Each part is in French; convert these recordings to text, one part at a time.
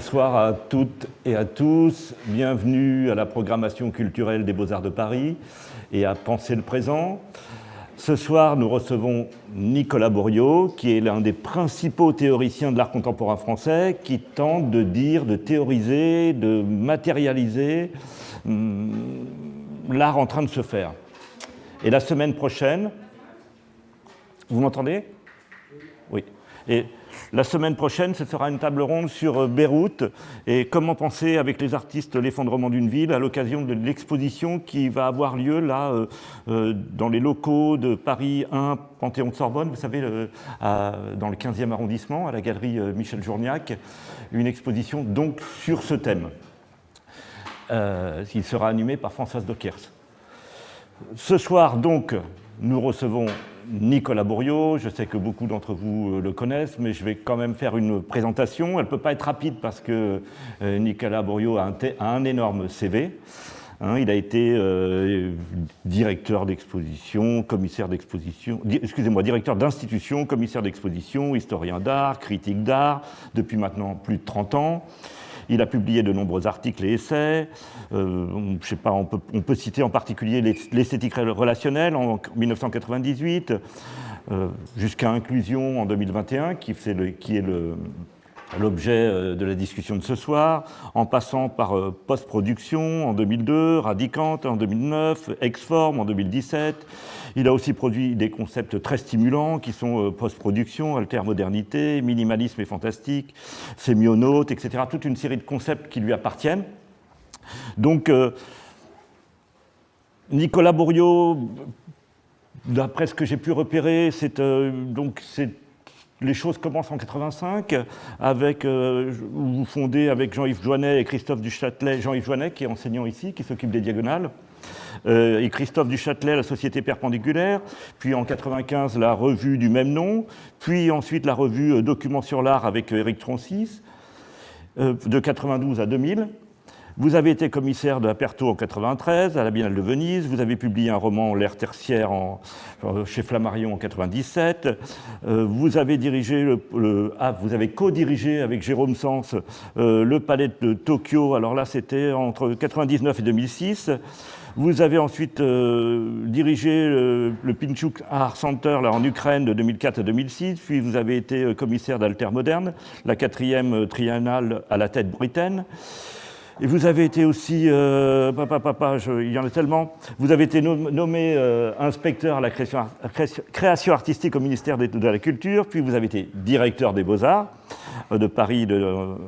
Bonsoir à toutes et à tous. Bienvenue à la programmation culturelle des Beaux-Arts de Paris et à Penser le présent. Ce soir, nous recevons Nicolas Bourriot, qui est l'un des principaux théoriciens de l'art contemporain français, qui tente de dire, de théoriser, de matérialiser hum, l'art en train de se faire. Et la semaine prochaine, vous m'entendez? Oui. La semaine prochaine, ce sera une table ronde sur euh, Beyrouth et comment penser avec les artistes l'effondrement d'une ville à l'occasion de l'exposition qui va avoir lieu là euh, euh, dans les locaux de Paris 1 Panthéon-Sorbonne, vous savez, dans le 15e arrondissement, à la galerie Michel Journiac, une exposition donc sur ce thème. il sera animé par Françoise Dockers. Ce soir donc, nous recevons Nicolas Bourriot, je sais que beaucoup d'entre vous euh, le connaissent, mais je vais quand même faire une présentation. Elle ne peut pas être rapide parce que euh, Nicolas Bourriot a un, énorme CV. Hein. il a été euh, directeur d'exposition, commissaire d'exposition, excusez-moi, directeur d'institution, commissaire d'exposition, historien d'art, critique d'art, depuis maintenant plus de 30 ans. Il a publié de nombreux articles et essais. Euh, on peut, citer en particulier l'esthétique relationnelle en 1998, euh, jusqu'à Inclusion en 2021, qui, est l'objet euh, de la discussion de ce soir, en passant par Post-Production en 2002, Radicante en 2009, Exform en 2017, il a aussi produit des concepts très stimulants qui sont euh, post-production, alter-modernité, minimalisme et fantastique, sémionaute, etc. Toute une série de concepts qui lui appartiennent. Donc, euh, Nicolas Bourriot, d'après ce que j'ai pu repérer, c'est euh, donc les choses commencent en 85 avec vous fondez avec Jean-Yves Joannet et Christophe Duchâtelet, Jean-Yves Joannet qui est enseignant ici, qui s'occupe des diagonales. Euh, et Christophe Duchâtelet, la Société Perpendiculaire, puis en 95 la revue du même nom, puis ensuite la revue euh, Documents sur l'art avec euh, Troncis, de 92 à 2000. Vous avez été commissaire de la Perto en 93, à la Biennale de Venise. Vous avez publié un roman, L'ère tertiaire, chez Flammarion en 97. vous avez dirigé le, ah, vous avez co-dirigé avec Jérôme Sens le Palais de Tokyo. Alors là, c'était entre 99 et 2006. Vous avez ensuite euh, dirigé le, Pinchuk Art Center là, en Ukraine de 2004 à 2006, puis vous avez été euh, commissaire d'Alter Moderne, la quatrième euh, triennale à la tête britaine. Et vous avez été aussi, papa, papa, il y en a tellement, vous avez été nommé inspecteur à la création, artistique au ministère de, la Culture, puis vous avez été directeur des Beaux-Arts de Paris de,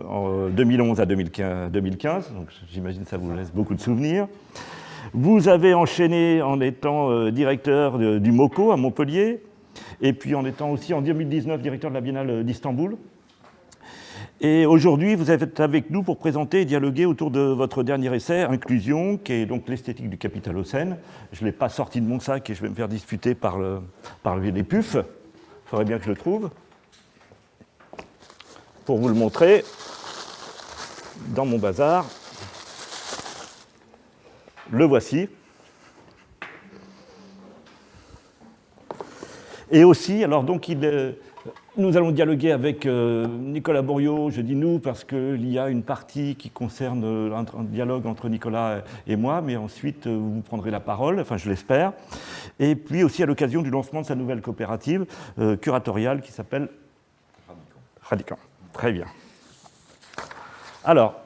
en 2011 à 2015, donc j'imagine que ça vous laisse beaucoup de souvenirs. Vous avez enchaîné en étant euh, directeur du MOCO à Montpellier, et puis en étant aussi en 2019 directeur de la Biennale d'Istanbul. Et aujourd'hui, vous êtes avec nous pour présenter et dialoguer autour de votre dernier essai, Inclusion, qui est donc l'esthétique du capitalocène. Je ne l'ai pas sorti de mon sac et je vais me faire disputer par, le, par les puffs. Il faudrait bien que je le trouve. Pour vous le montrer, dans mon bazar, le voici. Et aussi, alors donc, euh, nous allons dialoguer avec euh, Nicolas Bourriot, je dis nous parce qu'il y a une partie qui concerne euh, un, dialogue entre Nicolas et moi, mais ensuite vous prendrez la parole, enfin je l'espère. Et puis aussi à l'occasion du lancement de sa nouvelle coopérative curatoriale qui s'appelle Radicant. Très bien. Alors,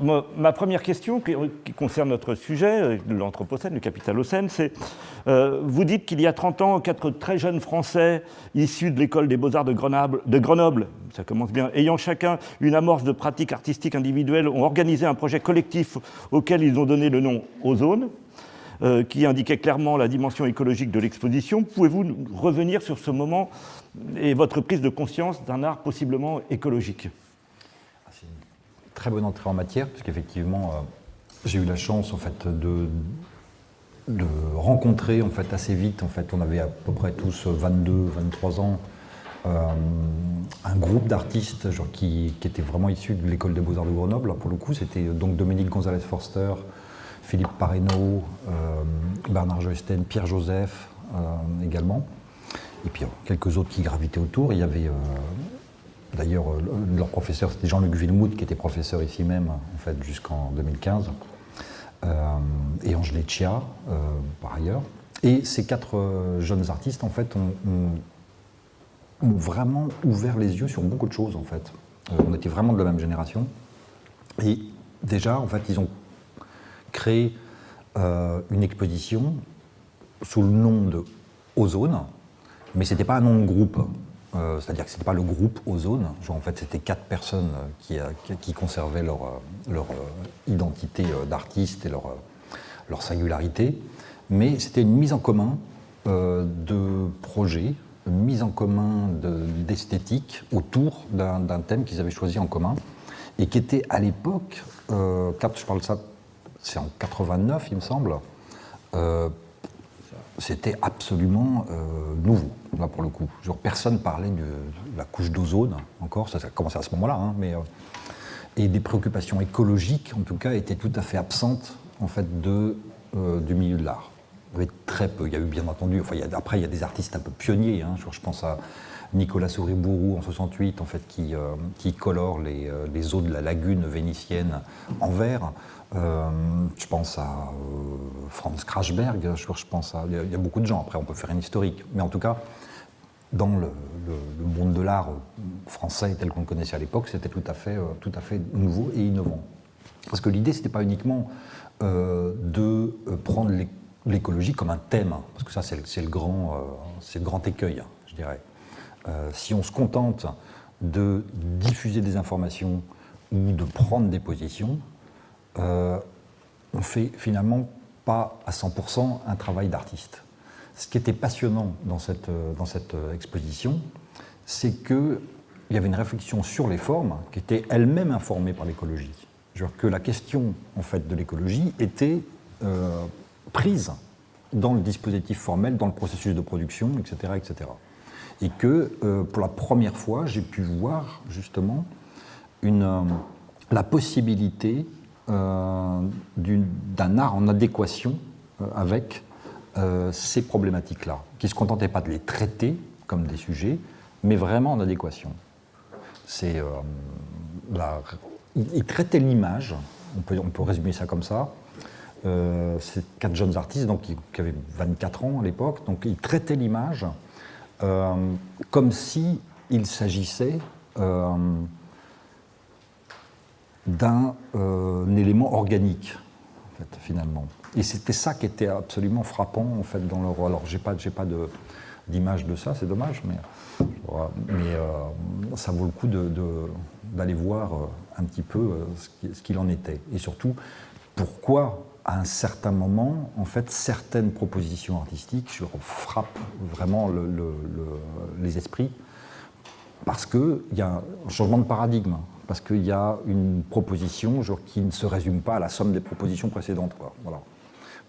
ma première question qui, concerne notre sujet, euh, l'Anthropocène, le capitalocène, c'est euh, vous dites qu'il y a 30 ans, quatre très jeunes Français issus de l'école des beaux-arts de Grenoble, ça commence bien, ayant chacun une amorce de pratique artistique individuelle, ont organisé un projet collectif auquel ils ont donné le nom Ozone, euh, qui indiquait clairement la dimension écologique de l'exposition. Pouvez-vous revenir sur ce moment et votre prise de conscience d'un art possiblement écologique? Très bonne entrée en matière, puisqu'effectivement, euh, j'ai eu la chance en fait, de, rencontrer en fait, assez vite, en fait, on avait à peu près tous 22, 23 ans, euh, un groupe d'artistes qui, qui étaient vraiment issus de l'école des beaux-arts de Grenoble. pour le coup, c'était donc Dominique Gonzalez Forster, Philippe Pareno, euh, Bernard Joesten, Pierre Joseph également. Et puis quelques autres qui gravitaient autour. Il y avait D'ailleurs, leur professeur, c'était Jean-Luc Villemout, qui était professeur ici même, en fait, jusqu'en 2015. et Angèle Chia, par ailleurs. Et ces quatre jeunes artistes, en fait, ont, vraiment ouvert les yeux sur beaucoup de choses, en fait. on était vraiment de la même génération. Et déjà, en fait, ils ont créé une exposition sous le nom de Ozone, mais ce n'était pas un nom de groupe. Euh, c'est-à-dire que ce n'était pas le groupe Ozone. Genre, en fait, c'était quatre personnes qui, euh, qui conservaient leur, euh, identité d'artiste et leur, singularité. Mais c'était une mise en commun de projets, une mise en commun d'esthétique autour d'un thème qu'ils avaient choisi en commun et qui était à l'époque, je parle de ça, c'est en 89, il me semble, c'était absolument euh, nouveau, là pour le coup. Genre, personne parlait de, la couche d'ozone encore, ça, a commencé à ce moment-là, hein, mais. Euh, et des préoccupations écologiques, en tout cas, étaient tout à fait absentes, en fait, euh, du milieu de l'art. Il très peu, il y a eu bien entendu, après, il y a des artistes un peu pionniers, hein, je pense à Nicolas Souribourou en 68, en fait, qui, colore les, eaux de la lagune vénitienne en vert. Euh, je pense à euh, Franz Krachberg, je, pense à. Il y, a beaucoup de gens, après on peut faire un historique. Mais en tout cas, dans le, monde de l'art français tel qu'on le connaissait à l'époque, c'était tout, à fait, euh, nouveau et innovant. Parce que l'idée, ce n'était pas uniquement de prendre l'écologie comme un thème, parce que ça, c'est le, grand, le grand écueil, je dirais. si on se contente de diffuser des informations ou de prendre des positions, euh, on fait finalement pas à 100% un travail d'artiste. Ce qui était passionnant dans cette, euh, euh, exposition, c'est qu'il y avait une réflexion sur les formes qui était elle-même informée par l'écologie. Que la question en fait, de l'écologie était prise dans le dispositif formel, dans le processus de production, etc. etc. Et que pour la première fois, j'ai pu voir justement la possibilité euh, d'un art en adéquation euh, avec euh, ces problématiques-là, qui ne se contentaient pas de les traiter comme des sujets, mais vraiment en adéquation. C'est il, traitait l'image, on peut, on peut résumer ça comme ça. c'est quatre jeunes artistes donc, qui, avaient 24 ans à l'époque, donc ils traitaient l'image comme si il s'agissait d'un euh, élément organique, en fait, finalement. Et c'était ça qui était absolument frappant en fait dans. Alors j'ai pas, pas de, d'image de ça, c'est dommage, mais, mais euh, ça vaut le coup de, d'aller voir euh, un petit peu ce qu'il en était. Et surtout, pourquoi à un certain moment, en fait, certaines propositions artistiques frappent vraiment le, les esprits, parce qu'il y a un changement de paradigme parce qu'il y a une proposition qui ne se résume pas à la somme des propositions précédentes. Voilà.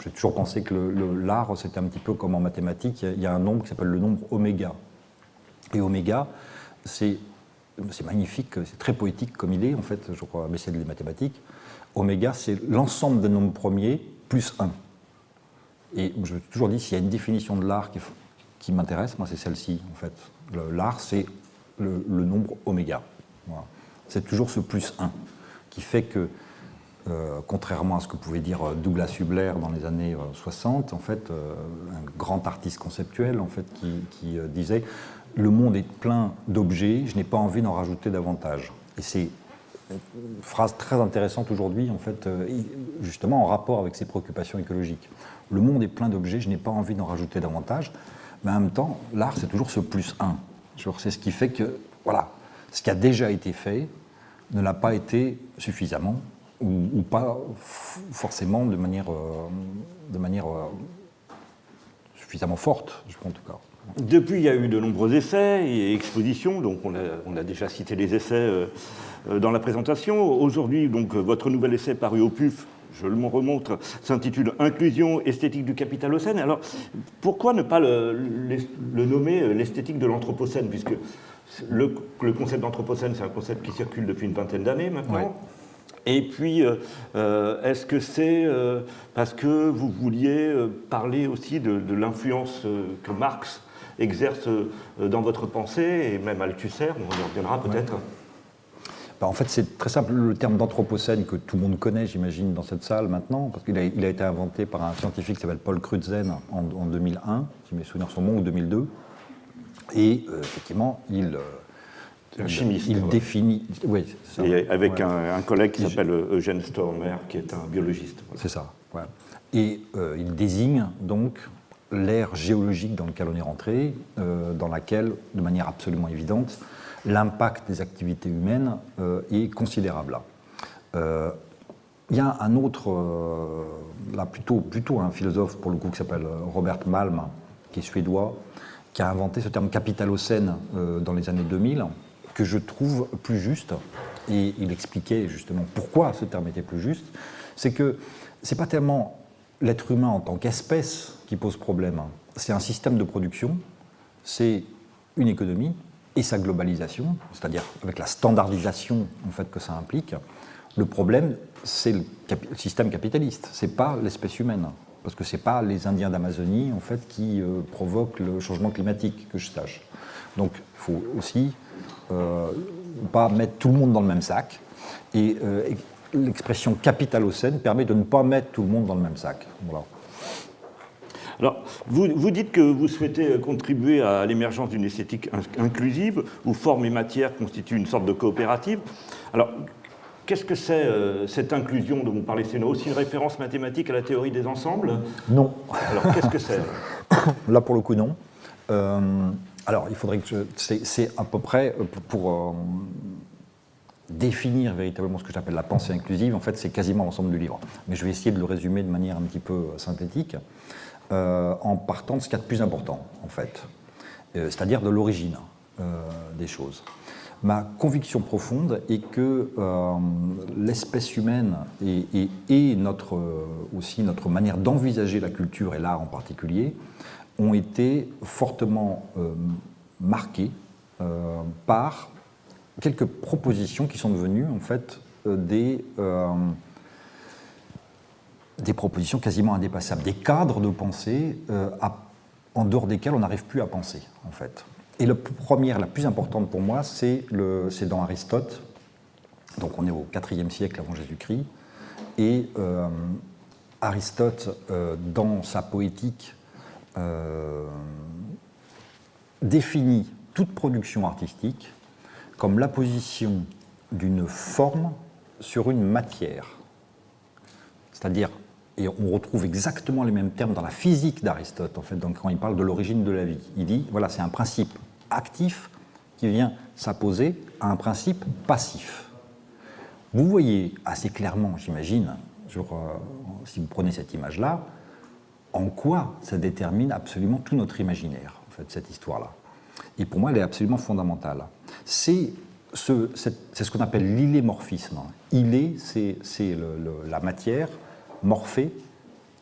J'ai toujours pensé que l'art, c'était un petit peu comme en mathématiques, il y a un nombre qui s'appelle le nombre oméga. Et oméga, c'est magnifique, c'est très poétique comme idée, en fait, je crois, mais c'est des mathématiques. Oméga, c'est l'ensemble des nombres premiers plus 1. Et je me toujours dit, s'il y a une définition de l'art qui, m'intéresse, moi, c'est celle-ci, en fait. L'art, c'est le, nombre oméga. Voilà c'est toujours ce plus 1 qui fait que, euh, contrairement à ce que pouvait dire euh, Douglas Hubler dans les années 60, euh, en fait, un grand artiste conceptuel en fait, qui, disait Le monde est plein d'objets, je n'ai pas envie d'en rajouter davantage. Et c'est une phrase très intéressante aujourd'hui, en fait, justement en rapport avec ses préoccupations écologiques. Le monde est plein d'objets, je n'ai pas envie d'en rajouter davantage, mais en même temps, l'art, c'est toujours ce plus 1. C'est ce qui fait que, voilà, ce qui a déjà été fait ne l'a pas été suffisamment, ou, pas forcément de manière, euh, de manière euh, suffisamment forte, je crois en tout cas. Depuis, il y a eu de nombreux essais et expositions, donc on a, déjà cité les essais euh, dans la présentation. Aujourd'hui, donc votre nouvel essai paru au PUF, je le remontre, s'intitule Inclusion esthétique du capitalocène. Alors, pourquoi ne pas le, le nommer l'esthétique de l'anthropocène, puisque le, concept d'anthropocène, c'est un concept qui circule depuis une vingtaine d'années maintenant. Et puis, euh, euh, est-ce que c'est euh, parce que vous vouliez parler aussi de, l'influence que Marx exerce dans votre pensée et même Althusser, on y reviendra peut-être. Bah, en fait, c'est très simple. Le terme d'anthropocène que tout le monde connaît, j'imagine, dans cette salle maintenant, parce qu'il a, il a, été inventé par un scientifique qui s'appelle Paul Crutzen en, 2001, si mes souvenirs sont bons, ou 2002. Et euh, effectivement, il. Euh, un chimiste. Il définit. Oui, ça. Et avec un, collègue qui s'appelle Eugène Stormer, qui est un biologiste. C'est ça. Et euh, il désigne donc l'ère géologique dans laquelle on est rentré, dans laquelle, de manière absolument évidente, l'impact des activités humaines euh, est considérable. Euh, il y a un autre, euh, là plutôt, plutôt un philosophe pour le coup qui s'appelle Robert Malm, qui est suédois, qui a inventé ce terme capitalocène dans les années 2000, que je trouve plus juste. Et il expliquait justement pourquoi ce terme était plus juste. C'est que c'est pas tellement l'être humain en tant qu'espèce qui pose problème, c'est un système de production, c'est une économie, et sa globalisation, c'est-à-dire avec la standardisation en fait, que ça implique, le problème, c'est le, système capitaliste, c'est pas l'espèce humaine. Parce que c'est pas les Indiens d'Amazonie en fait, qui euh, provoquent le changement climatique, que je sache. Donc il faut aussi euh, pas mettre tout le monde dans le même sac. Et euh, l'expression capitalocène permet de ne pas mettre tout le monde dans le même sac. Voilà. Alors, vous, dites que vous souhaitez contribuer à l'émergence d'une esthétique inclusive, où forme et matière constituent une sorte de coopérative. Alors, qu'est-ce que c'est euh, cette inclusion dont vous parlez C'est aussi une référence mathématique à la théorie des ensembles? Non. Alors, qu'est-ce que c'est? Là, pour le coup, non. Euh, alors, il faudrait que C'est à peu près euh, pour. définir véritablement ce que j'appelle la pensée inclusive, en fait, c'est quasiment l'ensemble du livre. Mais je vais essayer de le résumer de manière un petit peu synthétique. En partant de ce qu'il y a de plus important, en fait, c'est-à-dire de l'origine des choses. Ma conviction profonde est que l'espèce humaine et, notre, aussi notre manière d'envisager la culture et l'art en particulier ont été fortement marquées par quelques propositions qui sont devenues en fait des des propositions quasiment indépassables, des cadres de pensée euh, en dehors desquels on n'arrive plus à penser, en fait. Et la première, la plus importante pour moi, c'est dans Aristote. Donc on est au IVe siècle avant Jésus-Christ. Et euh, Aristote, euh, dans sa poétique, définit toute production artistique comme la position d'une forme sur une matière. C'est-à-dire et on retrouve exactement les mêmes termes dans la physique d'Aristote, en fait, donc, quand il parle de l'origine de la vie. Il dit, voilà, c'est un principe actif qui vient s'apposer à un principe passif. Vous voyez assez clairement, j'imagine, si vous prenez cette image-là, en quoi ça détermine absolument tout notre imaginaire, en fait, cette histoire-là. Et pour moi, elle est absolument fondamentale. C'est ce, qu'on appelle l'illémorphisme. est, c'est la matière morphée,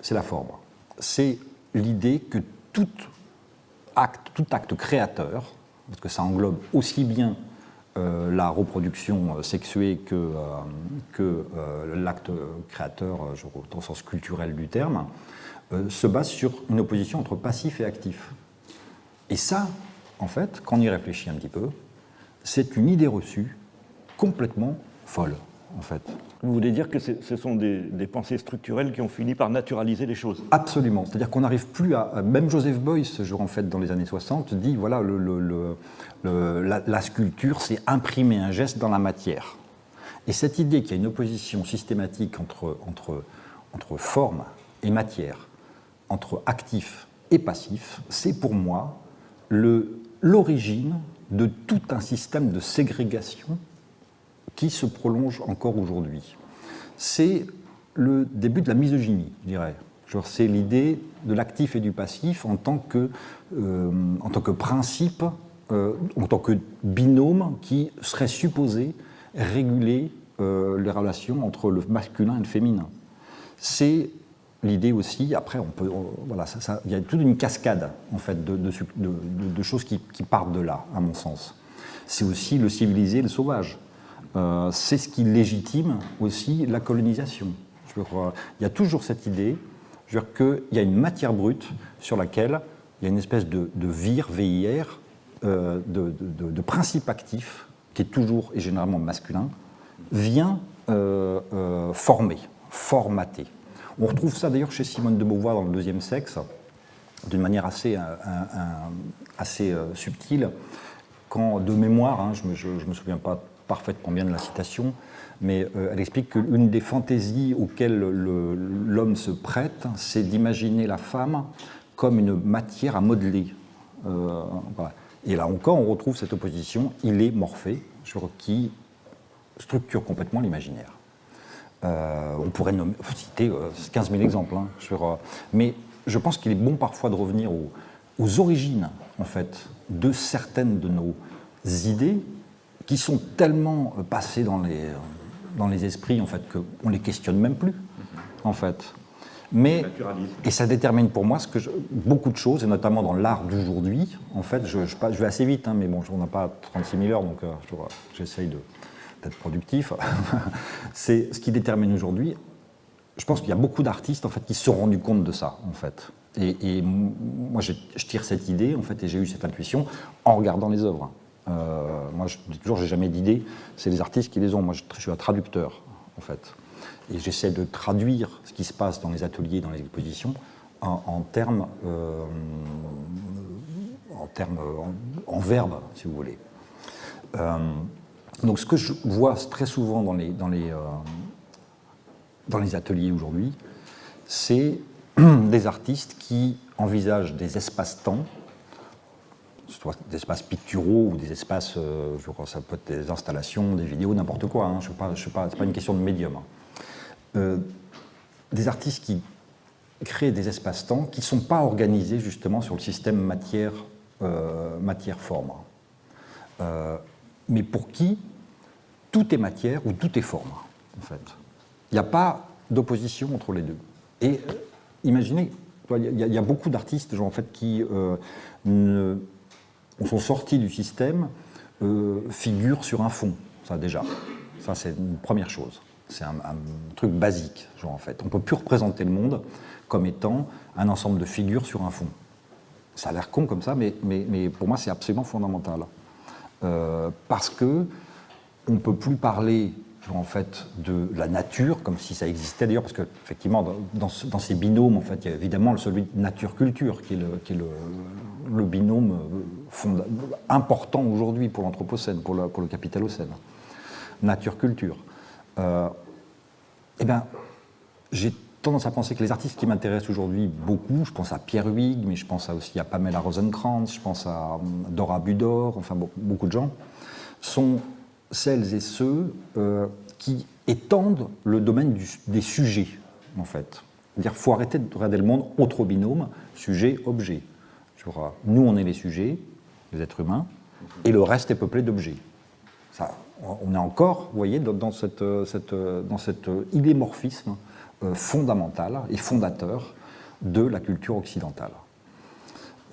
c'est la forme. C'est l'idée que tout tout acte créateur, parce que ça englobe aussi bien euh, la reproduction euh, sexuée que, euh, l'acte créateur, je au sens culturel du terme, se base sur une opposition entre passif et actif. Et ça, en fait, quand on y réfléchit un petit peu, c'est une idée reçue complètement folle, en fait. Vous voulez dire que ce sont des, pensées structurelles qui ont fini par naturaliser les choses? Absolument. C'est-à-dire qu'on n'arrive plus à. Même Joseph Beuys, jour en fait dans les années 60, dit voilà, le, la, sculpture, c'est imprimer un geste dans la matière. Et cette idée qu'il y a une opposition systématique entre, entre, entre forme et matière, entre actif et passif, c'est pour moi l'origine de tout un système de ségrégation qui se prolonge encore aujourd'hui. C'est le début de la misogynie, je dirais. C'est l'idée de l'actif et du passif en tant que, euh, en tant que principe, euh, en tant que binôme qui serait supposé réguler euh, les relations entre le masculin et le féminin. C'est l'idée aussi, après, on peut, voilà, il y a toute une cascade en fait de choses qui, qui, partent de là, à mon sens. C'est aussi le civilisé et le sauvage. Euh, c'est ce qui légitime aussi la colonisation. Je. Il y a toujours cette idée qu'il y a une matière brute sur laquelle il y a une espèce de, de VIR, euh, de, de, principe actif, qui est toujours et généralement masculin, vient euh, former, formater. On retrouve ça d'ailleurs chez Simone de Beauvoir dans le deuxième sexe, d'une manière assez, subtile, quand de mémoire, hein, je ne me, souviens pas parfaitement bien de la citation, mais euh, elle explique qu'une des fantaisies auxquelles l'homme se prête, c'est d'imaginer la femme comme une matière à modeler. Euh. Et là encore, on retrouve cette opposition, il est morphé, sur qui structure complètement l'imaginaire. Euh, on pourrait citer 15 000 exemples, hein, sur, mais je pense qu'il est bon parfois de revenir aux, aux, origines, en fait, de certaines de nos idées qui sont tellement passées dans les, dans les esprits, en fait, qu'on ne les questionne même plus, en fait. Mais, et ça détermine pour moi ce que beaucoup de choses, et notamment dans l'art d'aujourd'hui, en fait, je, je, vais assez vite, hein, mais bon, on n'a pas 36 000 heures, donc euh, j'essaye d'être productif. c'est ce qui détermine aujourd'hui. Je pense qu'il y a beaucoup d'artistes en fait qui se sont rendus compte de ça, en fait. Et, et moi, je, je, tire cette idée, en fait, et j'ai eu cette intuition en regardant les œuvres. Euh, moi, je dis toujours, j'ai jamais d'idées, c'est les artistes qui les ont. Moi, je, suis un traducteur, en fait. Et j'essaie de traduire ce qui se passe dans les ateliers, dans les expositions, en, en termes, euh, en, termes en, verbes, si vous voulez. Euh, donc, ce que je vois très souvent dans les, dans les, euh, dans les ateliers aujourd'hui, c'est des artistes qui envisagent des espaces-temps soit des espaces picturaux ou des espaces, euh, ça peut être des installations, des vidéos, n'importe quoi. Hein, je pas, je pas, une question de médium. Hein. Euh, des artistes qui créent des espaces-temps qui ne sont pas organisés justement sur le système euh, matière forme, euh, mais pour qui tout est matière ou tout est forme, en fait. Il n'y a pas d'opposition entre les deux. Et imaginez, il y, y, a beaucoup d'artistes en fait, qui ne sont sortis du système euh, figurent sur un fond, ça déjà. Ça, c'est une première chose. C'est un, truc basique, en fait. On ne peut plus représenter le monde comme étant un ensemble de figures sur un fond. Ça a l'air con comme ça, mais, pour moi, c'est absolument fondamental. Euh, parce que on ne peut plus parler en fait de la nature comme si ça existait d'ailleurs parce qu'effectivement dans, dans, ces binômes en fait il y a évidemment celui nature-culture qui est le, qui est le, le binôme euh, important aujourd'hui pour l'Anthropocène, pour, le Capitalocène. Nature-culture. Euh, eh bien, j'ai tendance à penser que les artistes qui m'intéressent aujourd'hui beaucoup, je pense à Pierre Huyghe, mais je pense aussi à Pamela Rosenkrantz, je pense à Dora Budor, enfin beaucoup de gens, sont celles et ceux euh, qui étendent le domaine des sujets, en fait. C'est-à-dire faut arrêter de regarder le monde autre binôme, sujet-objet. Nous, on est les sujets, les êtres humains, et le reste est peuplé d'objets. on est encore, vous voyez, dans, dans cet idémorphisme euh, fondamental et fondateur de la culture occidentale.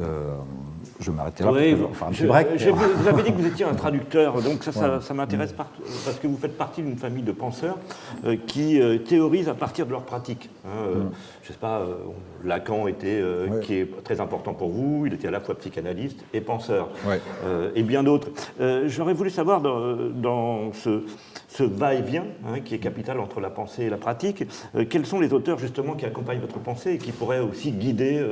Euh, je vais m'arrêter là. Oui, enfin, je, break. Je, vous avez dit que vous étiez un traducteur, donc ça, ça, ça m'intéresse par, parce que vous faites partie d'une famille de penseurs euh, qui euh, théorisent à partir de leur pratique. Hein, mm. Je ne sais pas, Lacan était, ouais. qui est très important pour vous, il était à la fois psychanalyste et penseur, ouais. et bien d'autres. J'aurais voulu savoir dans, dans ce, ce va-et-vient hein, qui est capital entre la pensée et la pratique, quels sont les auteurs justement qui accompagnent votre pensée et qui pourraient aussi guider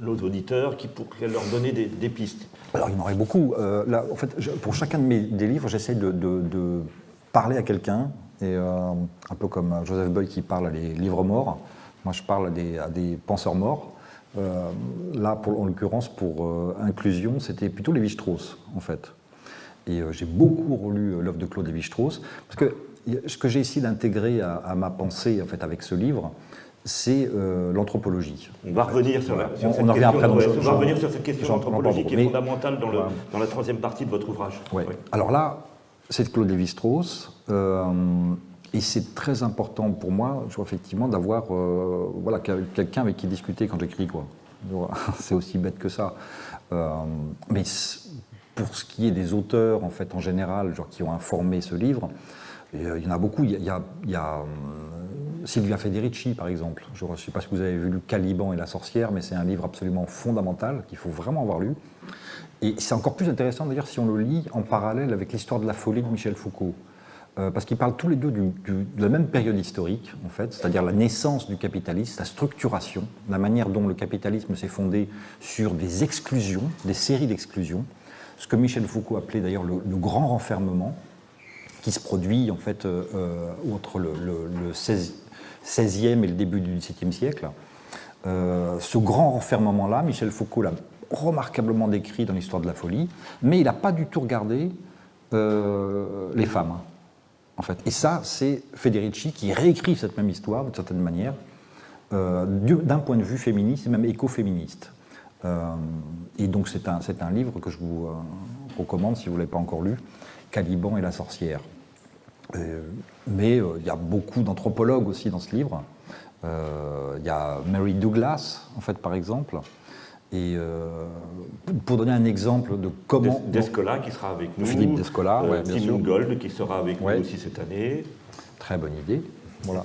nos auditeurs qui pourraient leur donner des, pistes Alors, il y en aurait beaucoup. Euh, là, en fait, pour chacun de mes des livres, j'essaie de, parler à quelqu'un, et euh, un peu comme Joseph Boy qui parle à des livres morts. Moi, je parle à des, penseurs morts. Euh, là, pour, en l'occurrence, pour inclusion, c'était plutôt Lévi-Strauss, en fait. Et j'ai beaucoup relu l'œuvre de Claude Lévi-Strauss, parce que ce que j'ai essayé d'intégrer à, à, ma pensée, en fait, avec ce livre, c'est euh, l'anthropologie. On va revenir sur, cette on question, après, on va revenir sur cette question anthropologique qui est fondamentale dans, le, dans, la troisième partie de votre ouvrage. Ouais. Oui. Alors là, c'est Claude Lévi-Strauss, euh, et c'est très important pour moi, je vois effectivement, d'avoir euh, voilà, quelqu'un avec qui discuter quand j'écris. quoi. C'est aussi bête que ça. Mais pour ce qui est des auteurs, en fait, en général, genre, qui ont informé ce livre, il y en a beaucoup. Il y a, il y a Silvia Federici, par exemple. Je ne sais pas si vous avez vu Caliban et la sorcière, mais c'est un livre absolument fondamental qu'il faut vraiment avoir lu. Et c'est encore plus intéressant d'ailleurs si on le lit en parallèle avec l'histoire de la folie de Michel Foucault. Euh, parce qu'ils parlent tous les deux de la même période historique, en fait, c'est-à-dire la naissance du capitalisme, sa structuration, la manière dont le capitalisme s'est fondé sur des exclusions, des séries d'exclusions, ce que Michel Foucault appelait d'ailleurs le, grand renfermement, qui se produit en fait euh, euh, entre le, 16e et le début du XVIIe siècle. ce grand renfermement-là, Michel Foucault l'a remarquablement décrit dans l'histoire de la folie, mais il n'a pas du tout regardé les femmes. En fait. Et ça, c'est Federici qui réécrit cette même histoire, d'une certaine manière, euh, d'un point de vue féministe, même écoféministe. Euh, et donc c'est un, un, livre que je vous euh, recommande si vous ne l'avez pas encore lu, Caliban et la sorcière. Mais il y a beaucoup d'anthropologues aussi dans ce livre. Il y a Mary Douglas, en fait, par exemple, et euh, pour donner un exemple de comment. Descola qui sera avec nous. Philippe Descola, euh, Tim Gold qui sera avec nous aussi cette année. Très bonne idée. Voilà.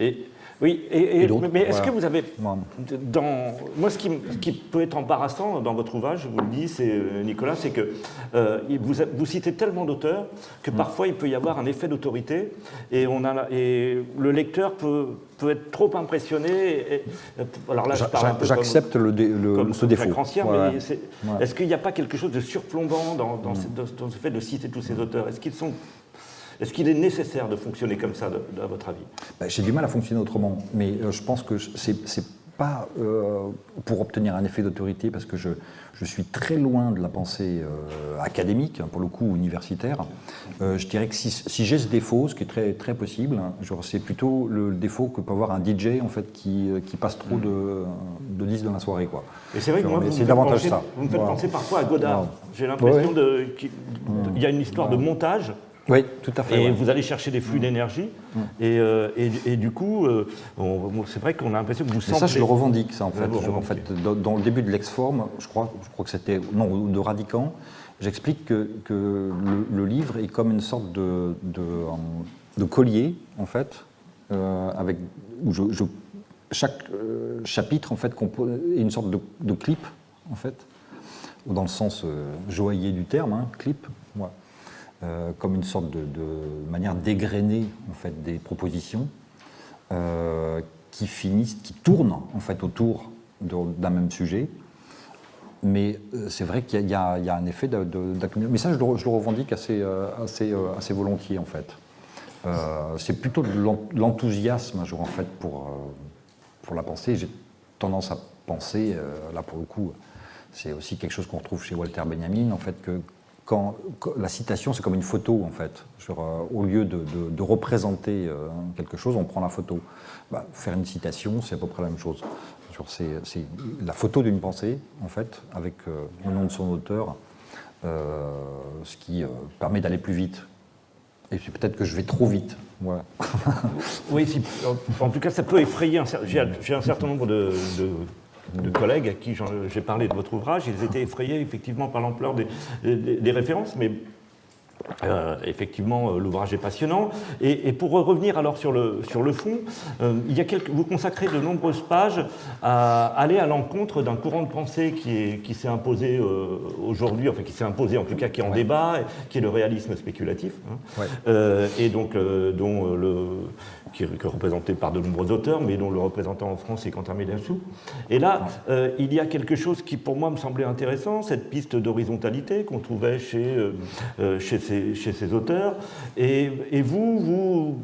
Et oui, et, mais est-ce que vous avez. Dans, moi, ce qui, peut être embarrassant dans votre ouvrage, je vous le dis, c'est, euh, Nicolas, c'est que euh, vous, vous, citez tellement d'auteurs que mm. parfois il peut y avoir un effet d'autorité et, on a, et le lecteur peut, peut être trop impressionné. alors là, J'accepte le, le, ce défaut. mais est-ce qu'il n'y a pas quelque chose de surplombant dans, dans, mm. dans, ce fait de citer tous ces auteurs? Est-ce qu'ils sont est-ce qu'il est nécessaire de fonctionner comme ça, à votre avis? Ben, J'ai du mal à fonctionner autrement, mais euh, je pense que c'est pas euh, pour obtenir un effet d'autorité, parce que je, je, suis très loin de la pensée euh, académique, hein, pour le coup universitaire. je dirais que si, si j'ai ce défaut, ce qui est très, très possible, hein, c'est plutôt le défaut que peut avoir un DJ en fait, qui, qui passe trop de, de 10 dans la soirée. Quoi. Et c'est vrai que moi, vous, davantage ça. vous me faites penser parfois à Godard. J'ai l'impression qu'il y a une histoire de montage oui, tout à fait. Et vous allez chercher des flux mm. d'énergie. Mm. Euh, et, du coup, euh, c'est vrai qu'on a l'impression que vous sentez... ça, je le revendique, ça, en fait. en fait dans, le début de l'ex-forme, je crois, je crois que c'était... Non, de Radicant, j'explique que, le, livre est comme une sorte de, de, collier, en fait, euh, avec, où je, chaque chapitre, en fait, est une sorte de, clip, en fait, dans le sens joaillier du terme, hein, clip. Euh, comme une sorte de, manière d'égrener en fait des propositions euh, qui finissent, qui tournent en fait autour d'un même sujet. Mais euh, c'est vrai qu'il y, a un effet d'accumulation. Mais ça, je le, revendique assez, assez, assez, volontiers en fait. c'est plutôt de l'enthousiasme, en fait, pour, pour la pensée. J'ai tendance à penser, là pour le coup, c'est aussi quelque chose qu'on retrouve chez Walter Benjamin, en fait, que quand, la citation, c'est comme une photo, en fait. Euh, au lieu de, représenter euh, quelque chose, on prend la photo. Bah, faire une citation, c'est à peu près la même chose. C'est la photo d'une pensée, en fait, avec euh, le nom de son auteur, ce qui permet d'aller plus vite. Et puis peut-être que je vais trop vite. oui, en tout cas, ça peut effrayer. J'ai un certain nombre de de collègues à qui j'ai parlé de votre ouvrage, ils étaient effrayés effectivement par l'ampleur des, références, mais euh, effectivement, euh, l'ouvrage est passionnant. Et, pour revenir alors sur le, sur le fond, euh, il y a quelques, vous consacrez de nombreuses pages à aller à l'encontre d'un courant de pensée qui, qui s'est imposé aujourd'hui, enfin qui s'est imposé en tout cas qui est en débat, qui est le réalisme spéculatif, hein. et donc dont le, qui, est représenté par de nombreux auteurs, mais dont le représentant en France est Quentin Mélinsou. Et là, euh, il y a quelque chose qui, pour moi, me semblait intéressant, cette piste d'horizontalité qu'on trouvait chez, euh, chez, ces, chez, ces, auteurs. Et, et vous, vous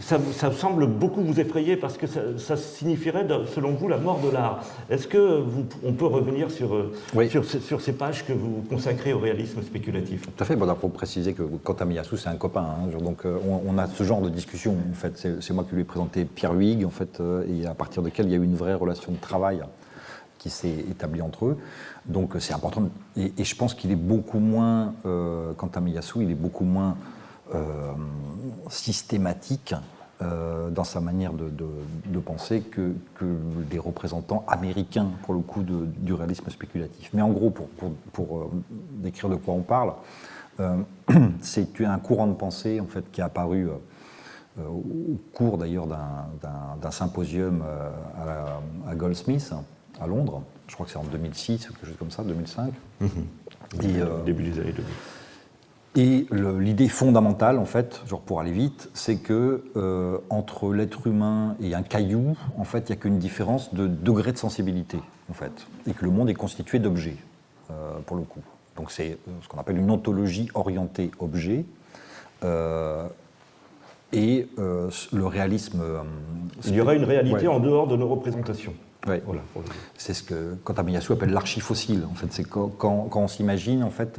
ça, semble beaucoup vous effrayer parce que ça, signifierait, selon vous, la mort de l'art. Est-ce qu'on peut revenir sur, sur, sur, ces pages que vous consacrez au réalisme spéculatif? Tout à fait. Bon, pour préciser que Quentin c'est un copain. Hein, donc on, on, a ce genre de discussion, en fait c'est moi qui lui ai présenté Pierre Huyghe, en fait, euh, et à partir de quel il y a eu une vraie relation de travail qui s'est établie entre eux. Donc c'est important. Et, je pense qu'il est beaucoup moins, euh, quant à Miyasu, il est beaucoup moins euh, systématique dans sa manière de, penser que, que, les représentants américains, pour le coup, du réalisme spéculatif. Mais en gros, pour, pour, décrire de quoi on parle, c'est un courant de pensée en fait, qui est apparu au cours d'ailleurs d'un symposium à, à, Goldsmith, à Londres. Je crois que c'est en 2006 ou quelque chose comme ça, 2005. Mhm. Début des années 2000. Et l'idée fondamentale, en fait, genre pour aller vite, c'est que euh, entre l'être humain et un caillou, en fait, il n'y a qu'une différence de degré de sensibilité, en fait, et que le monde est constitué d'objets, euh, pour le coup. Donc c'est euh, ce qu'on appelle une ontologie orientée objet. et le réalisme. il y aurait une réalité en dehors de nos représentations. Oui. Voilà. C'est ce que Kantamiyasu appelle l'archifossile. En fait, c'est quand, quand, on s'imagine, en fait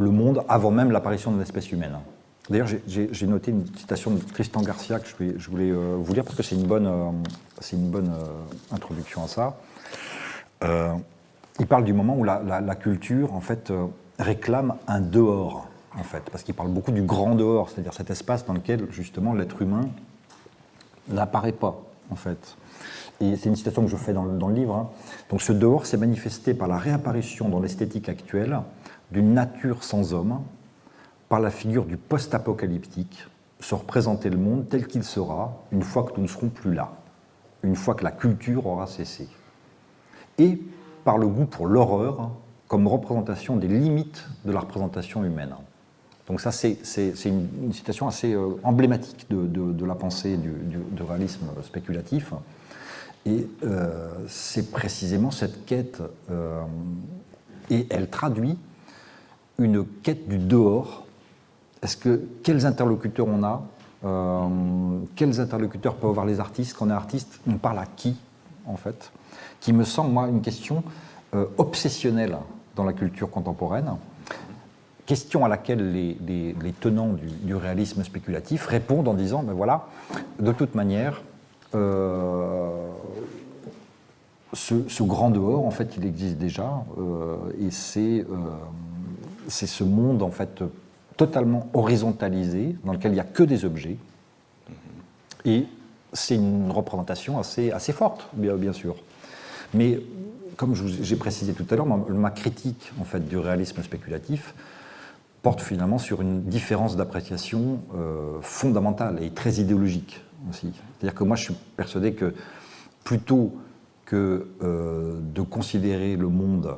le monde avant même l'apparition de l'espèce humaine. D'ailleurs, j'ai noté une citation de Tristan Garcia que je voulais, euh, vous lire parce que c'est une bonne, euh, une bonne euh, introduction à ça. il parle du moment où la, culture, en fait, réclame un dehors, en fait, parce qu'il parle beaucoup du grand dehors, c'est-à-dire cet espace dans lequel, justement, l'être humain n'apparaît pas, en fait. Et c'est une citation que je fais dans, le livre. Hein. Donc, ce dehors s'est manifesté par la réapparition dans l'esthétique actuelle d'une nature sans homme, par la figure du post-apocalyptique, se représenter le monde tel qu'il sera une fois que nous ne serons plus là, une fois que la culture aura cessé. Et par le goût pour l'horreur comme représentation des limites de la représentation humaine. Donc ça, c'est une, citation assez euh, emblématique de, la pensée du, réalisme spéculatif. Et euh, c'est précisément cette quête, euh, et elle traduit une quête du dehors. Est-ce que quels interlocuteurs on a euh, Quels interlocuteurs peuvent avoir les artistes? Quand on est artiste, on parle à qui en fait? Qui me semble moi une question obsessionnelle dans la culture contemporaine. Question à laquelle les, tenants du, réalisme spéculatif répondent en disant ben voilà, de toute manière, euh, ce, grand dehors, en fait, il existe déjà, et c'est c'est ce monde en fait totalement horizontalisé dans lequel il n'y a que des objets. Et c'est une représentation assez, forte, bien, sûr. Mais comme j'ai précisé tout à l'heure, ma, critique en fait du réalisme spéculatif porte finalement sur une différence d'appréciation euh, fondamentale et très idéologique C'est-à-dire que moi je suis persuadé que plutôt que euh, de considérer le monde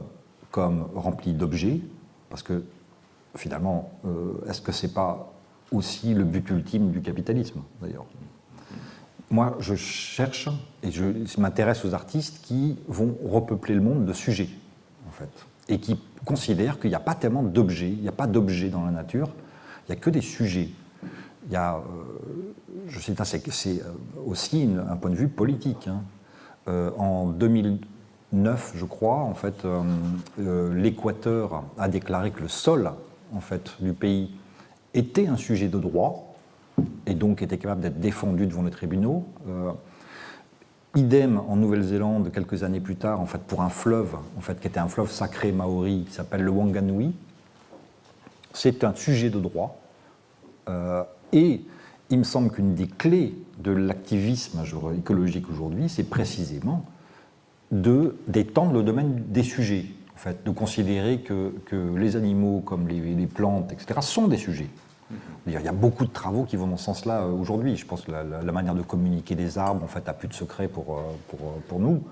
comme rempli d'objets, parce que finalement, euh, est-ce que ce n'est pas aussi le but ultime du capitalisme, d'ailleurs? Moi, je cherche et je m'intéresse aux artistes qui vont repeupler le monde de sujets, en fait, et qui considèrent qu'il n'y a pas tellement d'objets, il n'y a pas d'objets dans la nature, il n'y a que des sujets. Il y a, euh, je c'est euh, aussi un point de vue politique. Hein. en 2000, je crois, en fait, euh, euh, l'Équateur a déclaré que le sol en fait, du pays était un sujet de droit et donc était capable d'être défendu devant les tribunaux. Euh, idem en Nouvelle-Zélande, quelques années plus tard, en fait, pour un fleuve, en fait, qui était un fleuve sacré maori, qui s'appelle le Wanganui. C'est un sujet de droit. Et il me semble qu'une des clés de l'activisme écologique aujourd'hui, c'est précisément d'étendre le domaine des sujets, en fait, de considérer que, que les animaux comme les, les, plantes, etc., sont des sujets. Il y a beaucoup de travaux qui vont dans ce sens-là euh, aujourd'hui. Je pense que la, manière de communiquer des arbres, en fait, a plus de secret pour, euh, pour, euh, pour nous.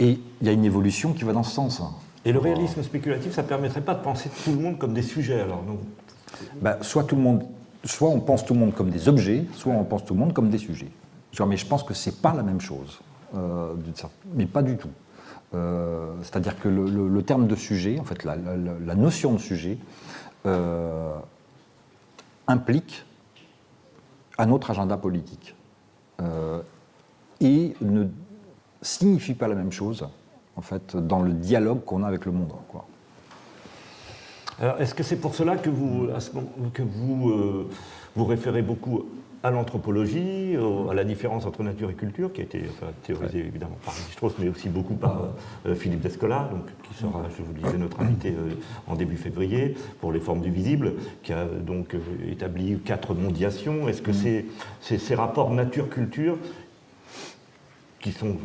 et il y a une évolution qui va dans ce sens. Et le réalisme spéculatif, ça ne permettrait pas de penser tout le monde comme des sujets, alors ben, soit, tout le monde, soit on pense tout le monde comme des objets, soit on pense tout le monde comme des sujets. mais je pense que ce n'est pas la même chose. Euh, mais pas du tout. Euh, c'est-à-dire que le, terme de sujet, en fait, la, notion de sujet, euh, implique un autre agenda politique et ne signifie pas la même chose, en fait, dans le dialogue qu'on a avec le monde. Alors, est-ce que c'est pour cela que vous, à ce moment, que vous vous référez beaucoup à l'anthropologie, à la différence entre nature et culture, qui a été théorisée évidemment par Strauss, mais aussi beaucoup par euh, Philippe Descola, donc, qui sera, je vous le disais, notre invité euh, en début février pour les formes du visible, qui a donc euh, établi quatre mondiations. Est-ce que mm. c'est ces rapports nature-culture qui sont.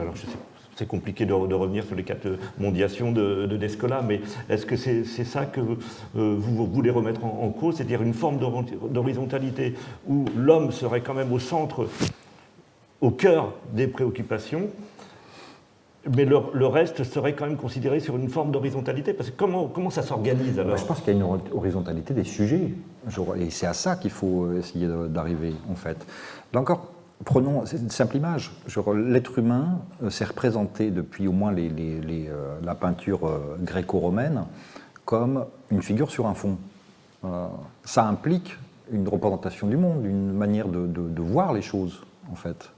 alors je sais c'est compliqué de, revenir sur les quatre mondiations de, de Descola, mais est-ce que c'est ça que euh, vous voulez remettre en, cause, c'est-à-dire une forme d'horizontalité où l'homme serait quand même au centre, au cœur des préoccupations, mais le, reste serait quand même considéré sur une forme d'horizontalité? Parce que comment, ça s'organise alors? Je pense qu'il y a une horizontalité des sujets. Et c'est à ça qu'il faut essayer d'arriver, en fait. Prenons une simple image. L'être humain euh, s'est représenté depuis au moins euh, la peinture euh, gréco-romaine comme une figure sur un fond. ça implique une représentation du monde, une manière de, voir les choses, en fait.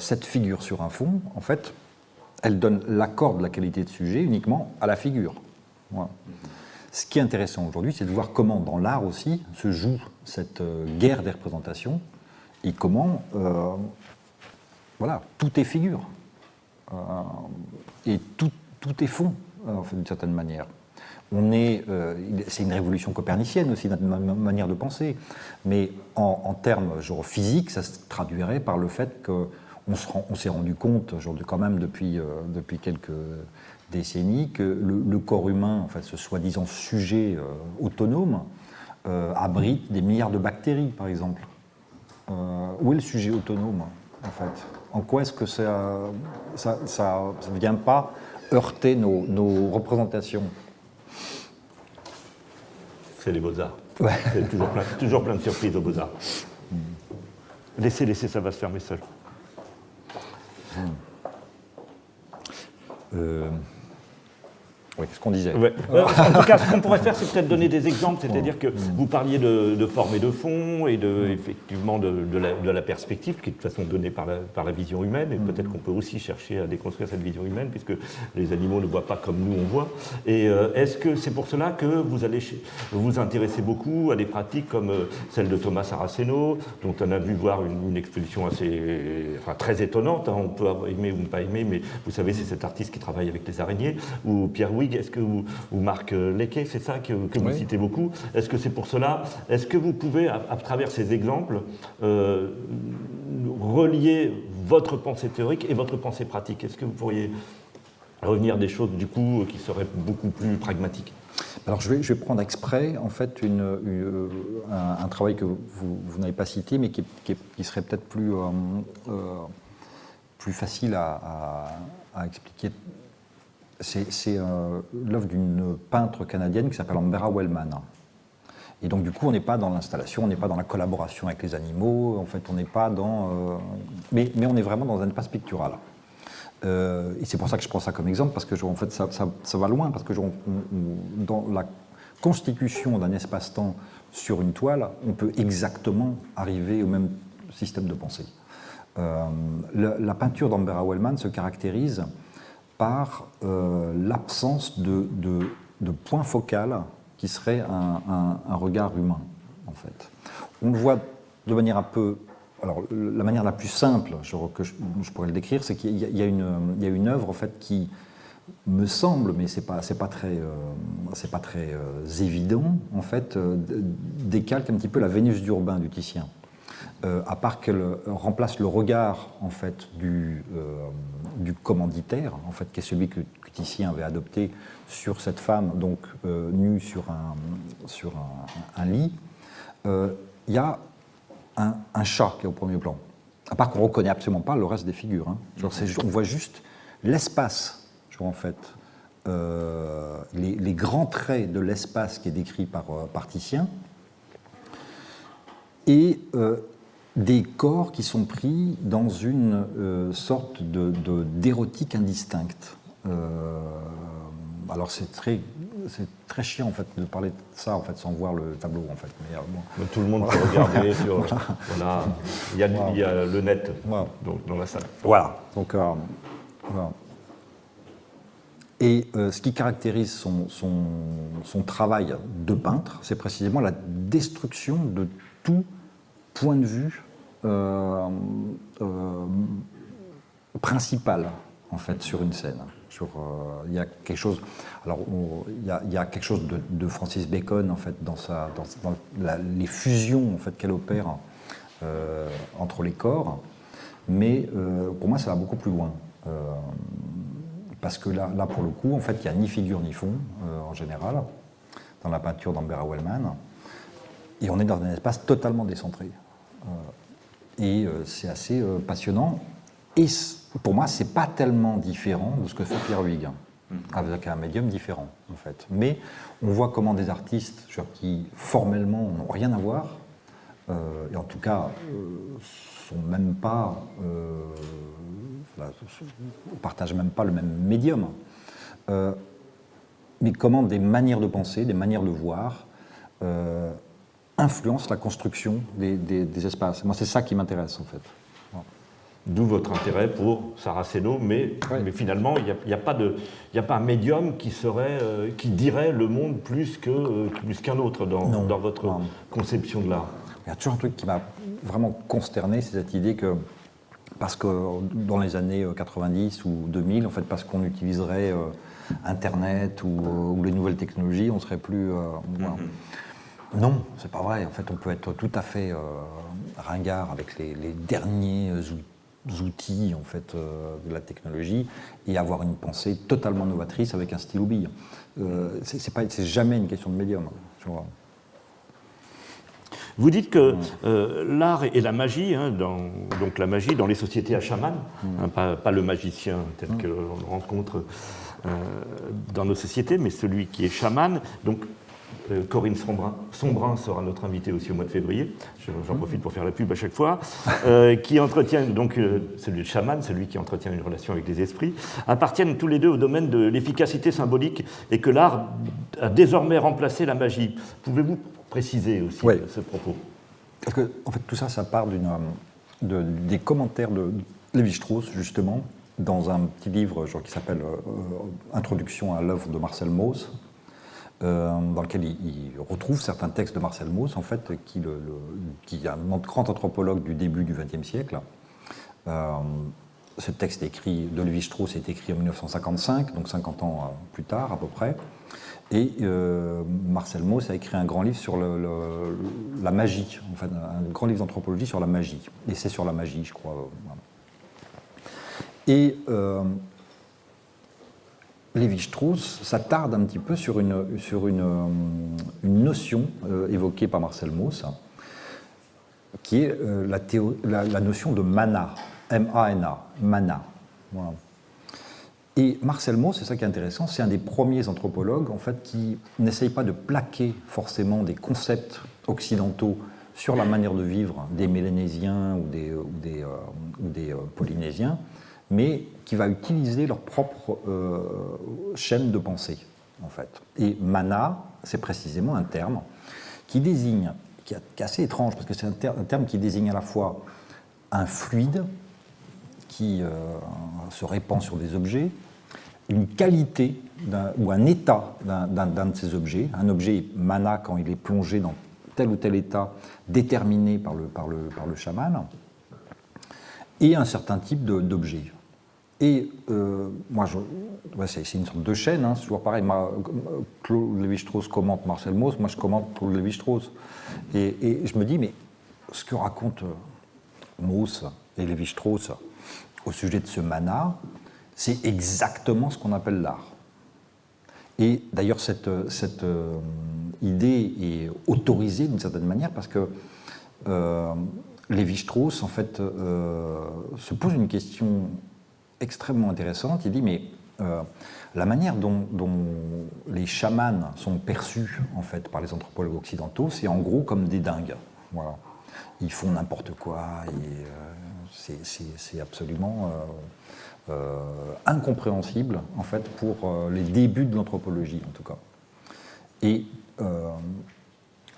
cette figure sur un fond, en fait, elle donne l'accord de la qualité de sujet uniquement à la figure. Ce qui est intéressant aujourd'hui, c'est de voir comment dans l'art aussi se joue cette guerre des représentations et comment euh, voilà, tout est figure euh, et tout, est fond, d'une certaine manière. On est, c'est une révolution copernicienne aussi, notre manière de penser, mais en, termes genre, physiques, ça se traduirait par le fait que on s'est rendu compte, quand même depuis, euh, quelques décennies, que le, corps humain, en fait, ce soi-disant sujet euh, autonome, euh, abrite des milliards de bactéries, par exemple. Où est le sujet autonome, en fait? En quoi est-ce que ça ne vient pas heurter nos, représentations? C'est les beaux-arts. C'est toujours plein, toujours plein de surprises aux beaux-arts. Laissez, laissez, ça va se fermer seul. Euh, oui, ce qu'on disait. Euh, en tout cas, ce qu'on pourrait faire, c'est peut-être donner des exemples, c'est-à-dire que vous parliez de, forme et de fond, et de, effectivement de, la, perspective, qui est de toute façon donnée par la, par la vision humaine, et peut-être qu'on peut aussi chercher à déconstruire cette vision humaine, puisque les animaux ne voient pas comme nous on voit. Et euh, est-ce que c'est pour cela que vous allez vous intéresser beaucoup à des pratiques comme euh, celle de Thomas Saraceno, dont on a vu voir une, exposition assez, enfin, très étonnante, hein. on peut aimer ou ne pas aimer, mais vous savez, c'est cet artiste qui travaille avec les araignées, ou Pierre est-ce que vous, Marc Lequet, c'est ça que, vous citez beaucoup. Est-ce que c'est pour cela Est-ce que vous pouvez, à, travers ces exemples, euh, relier votre pensée théorique et votre pensée pratique? Est-ce que vous pourriez revenir des choses, du coup, qui seraient beaucoup plus pragmatiques? Alors je vais, je vais, prendre exprès en fait une, un, travail que vous, n'avez pas cité mais qui, qui, serait peut-être plus, euh, euh, plus facile à, à expliquer c'est euh, l'œuvre d'une peintre canadienne qui s'appelle Ambera Wellman. Et donc, du coup, on n'est pas dans l'installation, on n'est pas dans la collaboration avec les animaux, en fait, on n'est pas dans. Euh, mais, mais, on est vraiment dans un espace pictural. Euh, et c'est pour ça que je prends ça comme exemple, parce que en fait, ça, va loin, parce que dans la constitution d'un espace-temps sur une toile, on peut exactement arriver au même système de pensée. la, peinture d'Ambera Wellman se caractérise par euh, l'absence de, de, point focal qui serait un, regard humain, en fait. On le voit de manière un peu... Alors, la manière la plus simple je, que je, pourrais le décrire, c'est qu'il y, a une, il y a une œuvre, en fait, qui me semble, mais ce n'est pas, pas très, euh, c'est pas très euh, évident, en fait, décalque un petit peu la Vénus d'Urbain du Titien. À part qu'elle remplace le regard en fait du, du commanditaire, en fait, qui est celui que, Titien avait adopté sur cette femme, donc euh, nue sur un, lit, euh, il y a un, chat qui est au premier plan. À part qu'on ne reconnaît absolument pas le reste des figures. Hein. on voit juste l'espace, en fait, euh, les, grands traits de l'espace qui est décrit par, par Titien. Et des corps qui sont pris dans une euh, sorte d'érotique de, indistincte. Euh, alors c'est très, c'est très chiant en fait de parler de ça en fait sans voir le tableau en fait. Mais, euh, Tout le monde peut regarder sur. Voilà, il y, a, il y a le net dans la salle. Voilà. Donc voilà. Et ce qui caractérise son, son, son travail de peintre, c'est précisément la destruction de tout point de vue euh, euh, principal en fait sur une scène. Euh, il y a quelque chose. Alors, il, y a, quelque chose de, Francis Bacon en fait dans sa, les fusions en fait qu'elle opère entre les corps, mais pour moi ça va beaucoup plus loin. parce que là, là, pour le coup, en fait, il n'y a ni figure ni fond, en général, dans la peinture d'Ambera Wellman. Et on est dans un espace totalement décentré. et c'est assez passionnant. Et pour moi, c'est pas tellement différent de ce que fait Pierre Huyghe, mm. avec un médium différent, en fait. Mais on voit comment des artistes qui, formellement, n'ont rien à voir, euh, et en tout cas, euh, sont même pas, euh, partagent même pas le même médium, euh, mais comment des manières de penser, des manières de voir, influencent la construction des, des espaces. Moi, c'est ça qui m'intéresse, en fait. D'où votre intérêt pour Saraceno, mais, mais finalement, il n'y a, a, pas a pas un médium qui, serait, euh, qui dirait le monde plus qu'un euh, plus qu'un autre dans, dans votre conception de l'art. Il y a toujours un truc qui m'a vraiment consterné, c'est cette idée que, parce que dans les années 90 euh, ou 2000, en fait, parce qu'on utiliserait Internet ou, les nouvelles technologies, on serait plus. Mm-hmm. Non, c'est pas vrai. En fait, on peut être tout à fait ringard avec les, les derniers outils en fait, euh, de la technologie et avoir une pensée totalement novatrice avec un stylo bille. Euh, c'est jamais une question de médium. Vous dites que euh, l'art et la magie, hein, dans, donc la magie dans les sociétés à chaman, hein, pas, le magicien tel que l'on le rencontre euh, dans nos sociétés, mais celui qui est chaman, donc euh, Corinne Sombrin, sera notre invitée aussi au mois de février, j'en profite pour faire la pub à chaque fois, euh, qui entretient, donc euh, celui de chaman, celui qui entretient une relation avec les esprits, appartiennent tous les deux au domaine de l'efficacité symbolique et que l'art a désormais remplacé la magie. Pouvez-vous préciser aussi ce propos? Parce que, en fait, tout ça, ça part de, des commentaires de Lévi-Strauss, justement, dans un petit livre genre, qui s'appelle Introduction à l'œuvre de Marcel Mauss, euh, dans lequel il, retrouve certains textes de Marcel Mauss, en fait, qui, est un grand anthropologue du début du XXe siècle. Euh, ce texte écrit de Lévi-Strauss est écrit en 1955, donc 50 ans euh, plus tard à peu près. Et Marcel Mauss a écrit un grand livre sur la magie, en fait, un grand livre d'anthropologie sur la magie. Et c'est sur la magie, je crois. Et Lévi-Strauss s'attarde un petit peu sur une, euh, notion euh, évoquée par Marcel Mauss, qui est euh, la, notion de mana, M-A-N-A, mana. Et Marcel Mauss, c'est ça qui est intéressant, c'est un des premiers anthropologues en fait, qui n'essaye pas de plaquer forcément des concepts occidentaux sur la manière de vivre des Mélanésiens ou ou des Polynésiens, mais qui va utiliser leur propre euh, chaîne de pensée, en fait. Et mana, c'est précisément un terme qui désigne, qui est assez étrange, parce que c'est un, terme qui désigne à la fois un fluide qui euh, se répand sur des objets, une qualité ou un état d'un de ces objets. Un objet mana quand il est plongé dans tel ou tel état déterminé par le, par par le chaman, et un certain type d'objet. Et euh, moi, c'est une sorte de chaîne, hein, c'est toujours pareil. Claude Lévi-Strauss commente Marcel Mauss, moi je commente Claude Lévi-Strauss. Et, je me dis, mais ce que raconte euh, Mauss et Lévi-Strauss au sujet de ce mana, c'est exactement ce qu'on appelle l'art. Et d'ailleurs, cette, euh, idée est autorisée d'une certaine manière parce que Lévi-Strauss, en fait, se pose une question extrêmement intéressante. Il dit, mais euh, la manière dont, les chamans sont perçus en fait par les anthropologues occidentaux, c'est en gros comme des dingues. Voilà. Ils font n'importe quoi et euh, c'est absolument euh, incompréhensible en fait pour les débuts de l'anthropologie en tout cas. Et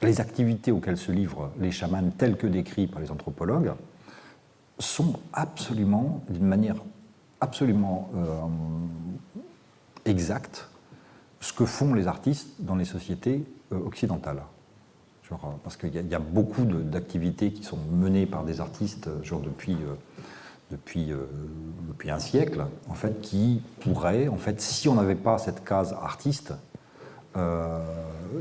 les activités auxquelles se livrent les chamans telles que décrites par les anthropologues sont absolument, d'une manière absolument euh, exact ce que font les artistes dans les sociétés euh, occidentales. Genre, euh, parce qu'il y, a beaucoup d'activités qui sont menées par des artistes genre depuis, depuis, depuis un siècle, en fait, qui pourraient, en fait, si on n'avait pas cette case artiste,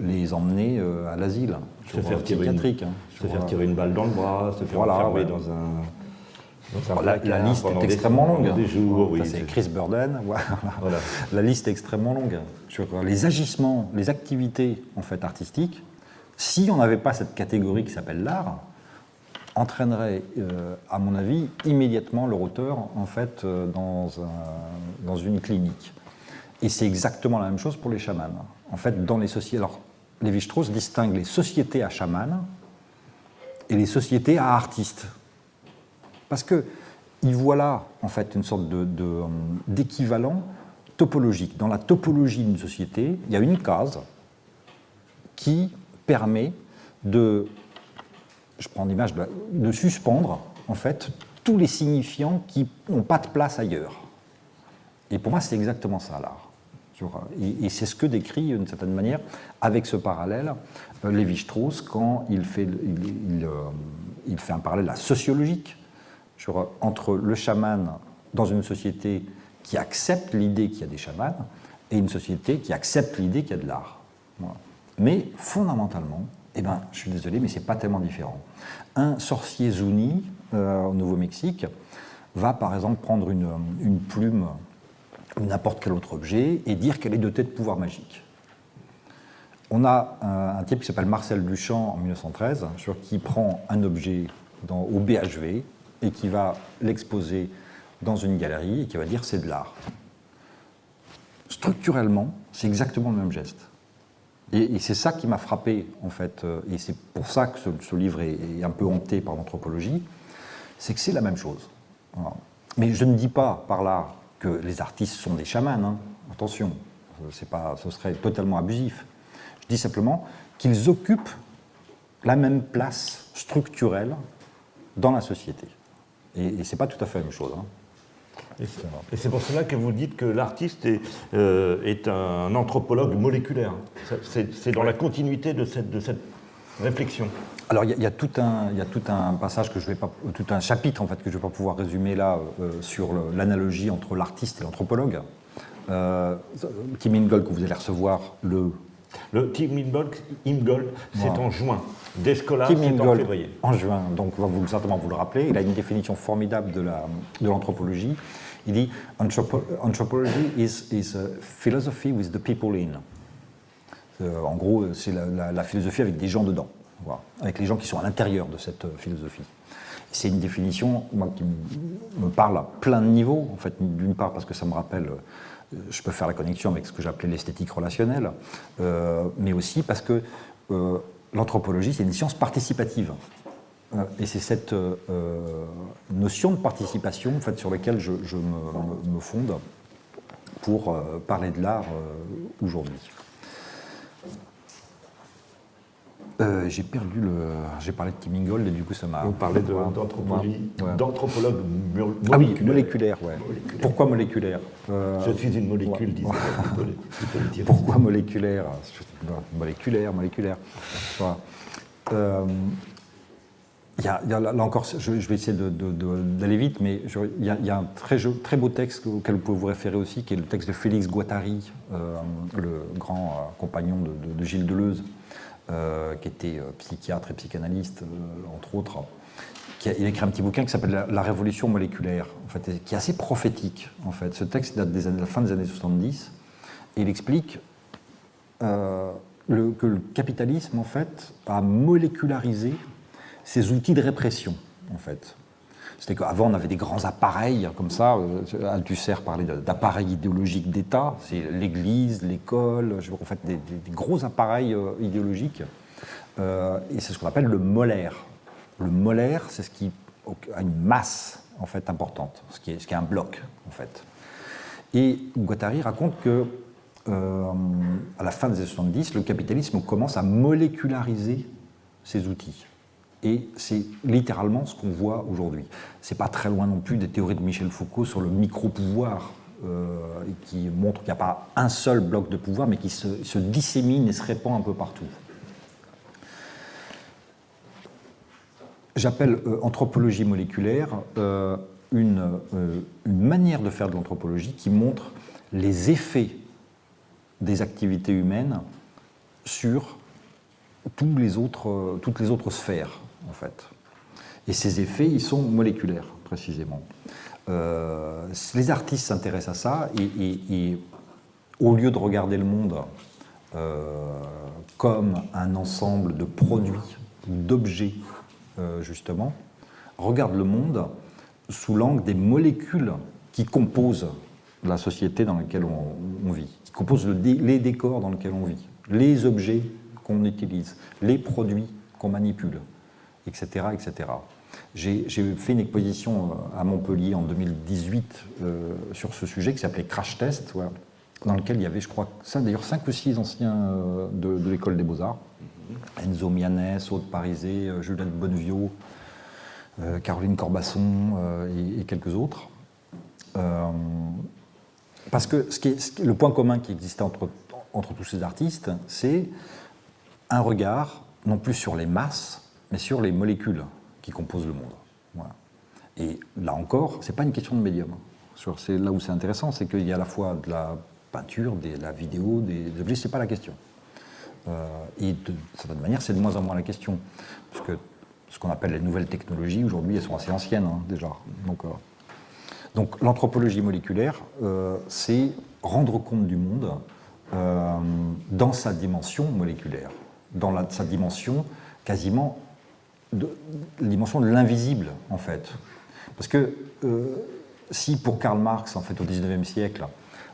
les emmener à l'asile. Se faire tirer une, hein, se faire tirer une balle dans le bras, se faire enfermer dans un la, liste est extrêmement longue. Des jours, oui, c'est Chris Burden. Voilà. La liste est extrêmement longue. Les agissements, les activités en fait artistiques, si on n'avait pas cette catégorie qui s'appelle l'art, entraînerait, euh, à mon avis, immédiatement leur auteur en fait euh, dans, dans une clinique. Et c'est exactement la même chose pour les chamans. En fait, dans les sociétés, alors Lévi-Strauss distingue les sociétés à chamans et les sociétés à artistes. Parce que il voit là, en fait, une sorte d'équivalent de, topologique. Dans la topologie d'une société, il y a une case qui permet de, je prends l'image, de, suspendre, en fait, tous les signifiants qui n'ont pas de place ailleurs. Et pour moi, c'est exactement ça, l'art. Et, c'est ce que décrit, d'une certaine manière, avec ce parallèle, euh, Lévi-Strauss, quand il fait, il, euh, fait un parallèle sociologique entre le chaman dans une société qui accepte l'idée qu'il y a des chamans et une société qui accepte l'idée qu'il y a de l'art. Mais fondamentalement, eh ben, je suis désolé, mais c'est pas tellement différent. Un sorcier Zuni euh, au Nouveau-Mexique va par exemple prendre une, plume ou n'importe quel autre objet et dire qu'elle est dotée de pouvoirs magiques. On a un, type qui s'appelle Marcel Duchamp en 1913, qui prend un objet au BHV et qui va l'exposer dans une galerie et qui va dire c'est de l'art. Structurellement, c'est exactement le même geste. Et, c'est ça qui m'a frappé, en fait, euh, et c'est pour ça que ce, livre est, un peu hanté par l'anthropologie, c'est que c'est la même chose. Mais je ne dis pas par là que les artistes sont des chamans, hein. attention, pas, ce serait totalement abusif. Je dis simplement qu'ils occupent la même place structurelle dans la société. Et, ce n'est pas tout à fait la même chose. Hein. Et c'est pour cela que vous dites que l'artiste est, euh, est, un anthropologue moléculaire. C'est dans la continuité de cette, de cette réflexion. Alors il y, a tout un, il y a tout un passage que je vais pas, tout un chapitre en fait que je vais pas pouvoir résumer là euh, sur l'analogie entre l'artiste et l'anthropologue. Euh, Tim Ingold que vous allez recevoir le le Tim Ingold, c'est en juin. Descola, c'est en février. En juin, donc vous, certainement vous le rappeler. Il a une définition formidable de l'anthropologie. De il dit Anthropology is, is a philosophy with the people in. Euh, en gros, c'est la, philosophie avec des gens dedans, avec les gens qui sont à l'intérieur de cette euh, philosophie. C'est une définition qui me parle à plein de niveaux, en fait, d'une part parce que ça me rappelle euh, je peux faire la connexion avec ce que j'appelais l'esthétique relationnelle, euh, mais aussi parce que euh, l'anthropologie, c'est une science participative. Euh, et c'est cette notion de participation en fait, sur laquelle je, me, fonde pour parler de l'art aujourd'hui. Euh, j'ai perdu le. J'ai parlé de Tim Ingold et du coup ça m'a. On parlait d'anthropologie, d'anthropologue moléculaire. Ah oui, moléculaire, ouais. Pourquoi moléculaire euh, Je suis une molécule, disait. Pourquoi moléculaire Moléculaire, moléculaire. Euh, il y, a, là encore, je, vais essayer d'aller vite, mais il, y a, un très, très, beau texte auquel vous pouvez vous référer aussi, qui est le texte de Félix Guattari, le grand compagnon de, Gilles Deleuze, euh, qui était euh, psychiatre et psychanalyste, euh, entre autres. Il a écrit un petit bouquin qui s'appelle la, Révolution moléculaire, en fait, qui est assez prophétique. En fait. Ce texte date de la fin des années 70, et il explique que le capitalisme, en fait, a molécularisé ses outils de répression, en fait. C'était qu'avant, on avait des grands appareils comme ça. Euh, Althusser parlait d'appareils idéologiques d'État. C'est l'Église, l'école, en fait, des, gros appareils euh, idéologiques. Euh, et c'est ce qu'on appelle le molaire. Le molaire, c'est ce qui a une masse en fait importante, ce qui est, ce qui est un bloc en fait. Et Guattari raconte que à la fin des années 70, le capitalisme commence à moléculariser ses outils. Et c'est littéralement ce qu'on voit aujourd'hui. C'est pas très loin non plus des théories de Michel Foucault sur le micro-pouvoir, euh, qui montre qu'il n'y a pas un seul bloc de pouvoir, mais qui se, dissémine et se répand un peu partout. J'appelle euh, anthropologie moléculaire euh, une, manière de faire de l'anthropologie qui montre les effets des activités humaines sur toutes les autres sphères en fait. Et ces effets, ils sont moléculaires, précisément. Euh, les artistes s'intéressent à ça et, au lieu de regarder le monde euh, comme un ensemble de produits, d'objets, euh, justement, regardent le monde sous l'angle des molécules qui composent la société dans laquelle on, vit, qui composent les décors dans lesquels on vit, les objets qu'on utilise, les produits qu'on manipule, etc. etc. J'ai fait une exposition euh, à Montpellier en 2018 euh, sur ce sujet qui s'appelait Crash Test, dans lequel il y avait, je crois, d'ailleurs, cinq ou six anciens euh, de, l'école des beaux-arts. Enzo Mianès, Aude Parisé, Juliette Bonnevio, Caroline Corbasson et, quelques autres. parce que ce qui est, le point commun qui existait entre, entre tous ces artistes, c'est un regard non plus sur les masses, mais sur les molécules qui composent le monde. Et là encore, ce n'est pas une question de médium. C'est là où c'est intéressant, c'est qu'il y a à la fois de la peinture, de la vidéo, des objets, ce n'est pas la question. Euh, et de, certaine manière, c'est de moins en moins la question. Parce que ce qu'on appelle les nouvelles technologies, aujourd'hui, elles sont assez anciennes hein, déjà. Donc, euh, donc l'anthropologie moléculaire, euh, c'est rendre compte du monde dans sa dimension moléculaire, dans sa dimension quasiment de, la dimension de l'invisible, en fait. Parce que euh, si pour Karl Marx, en fait, au XIXe siècle,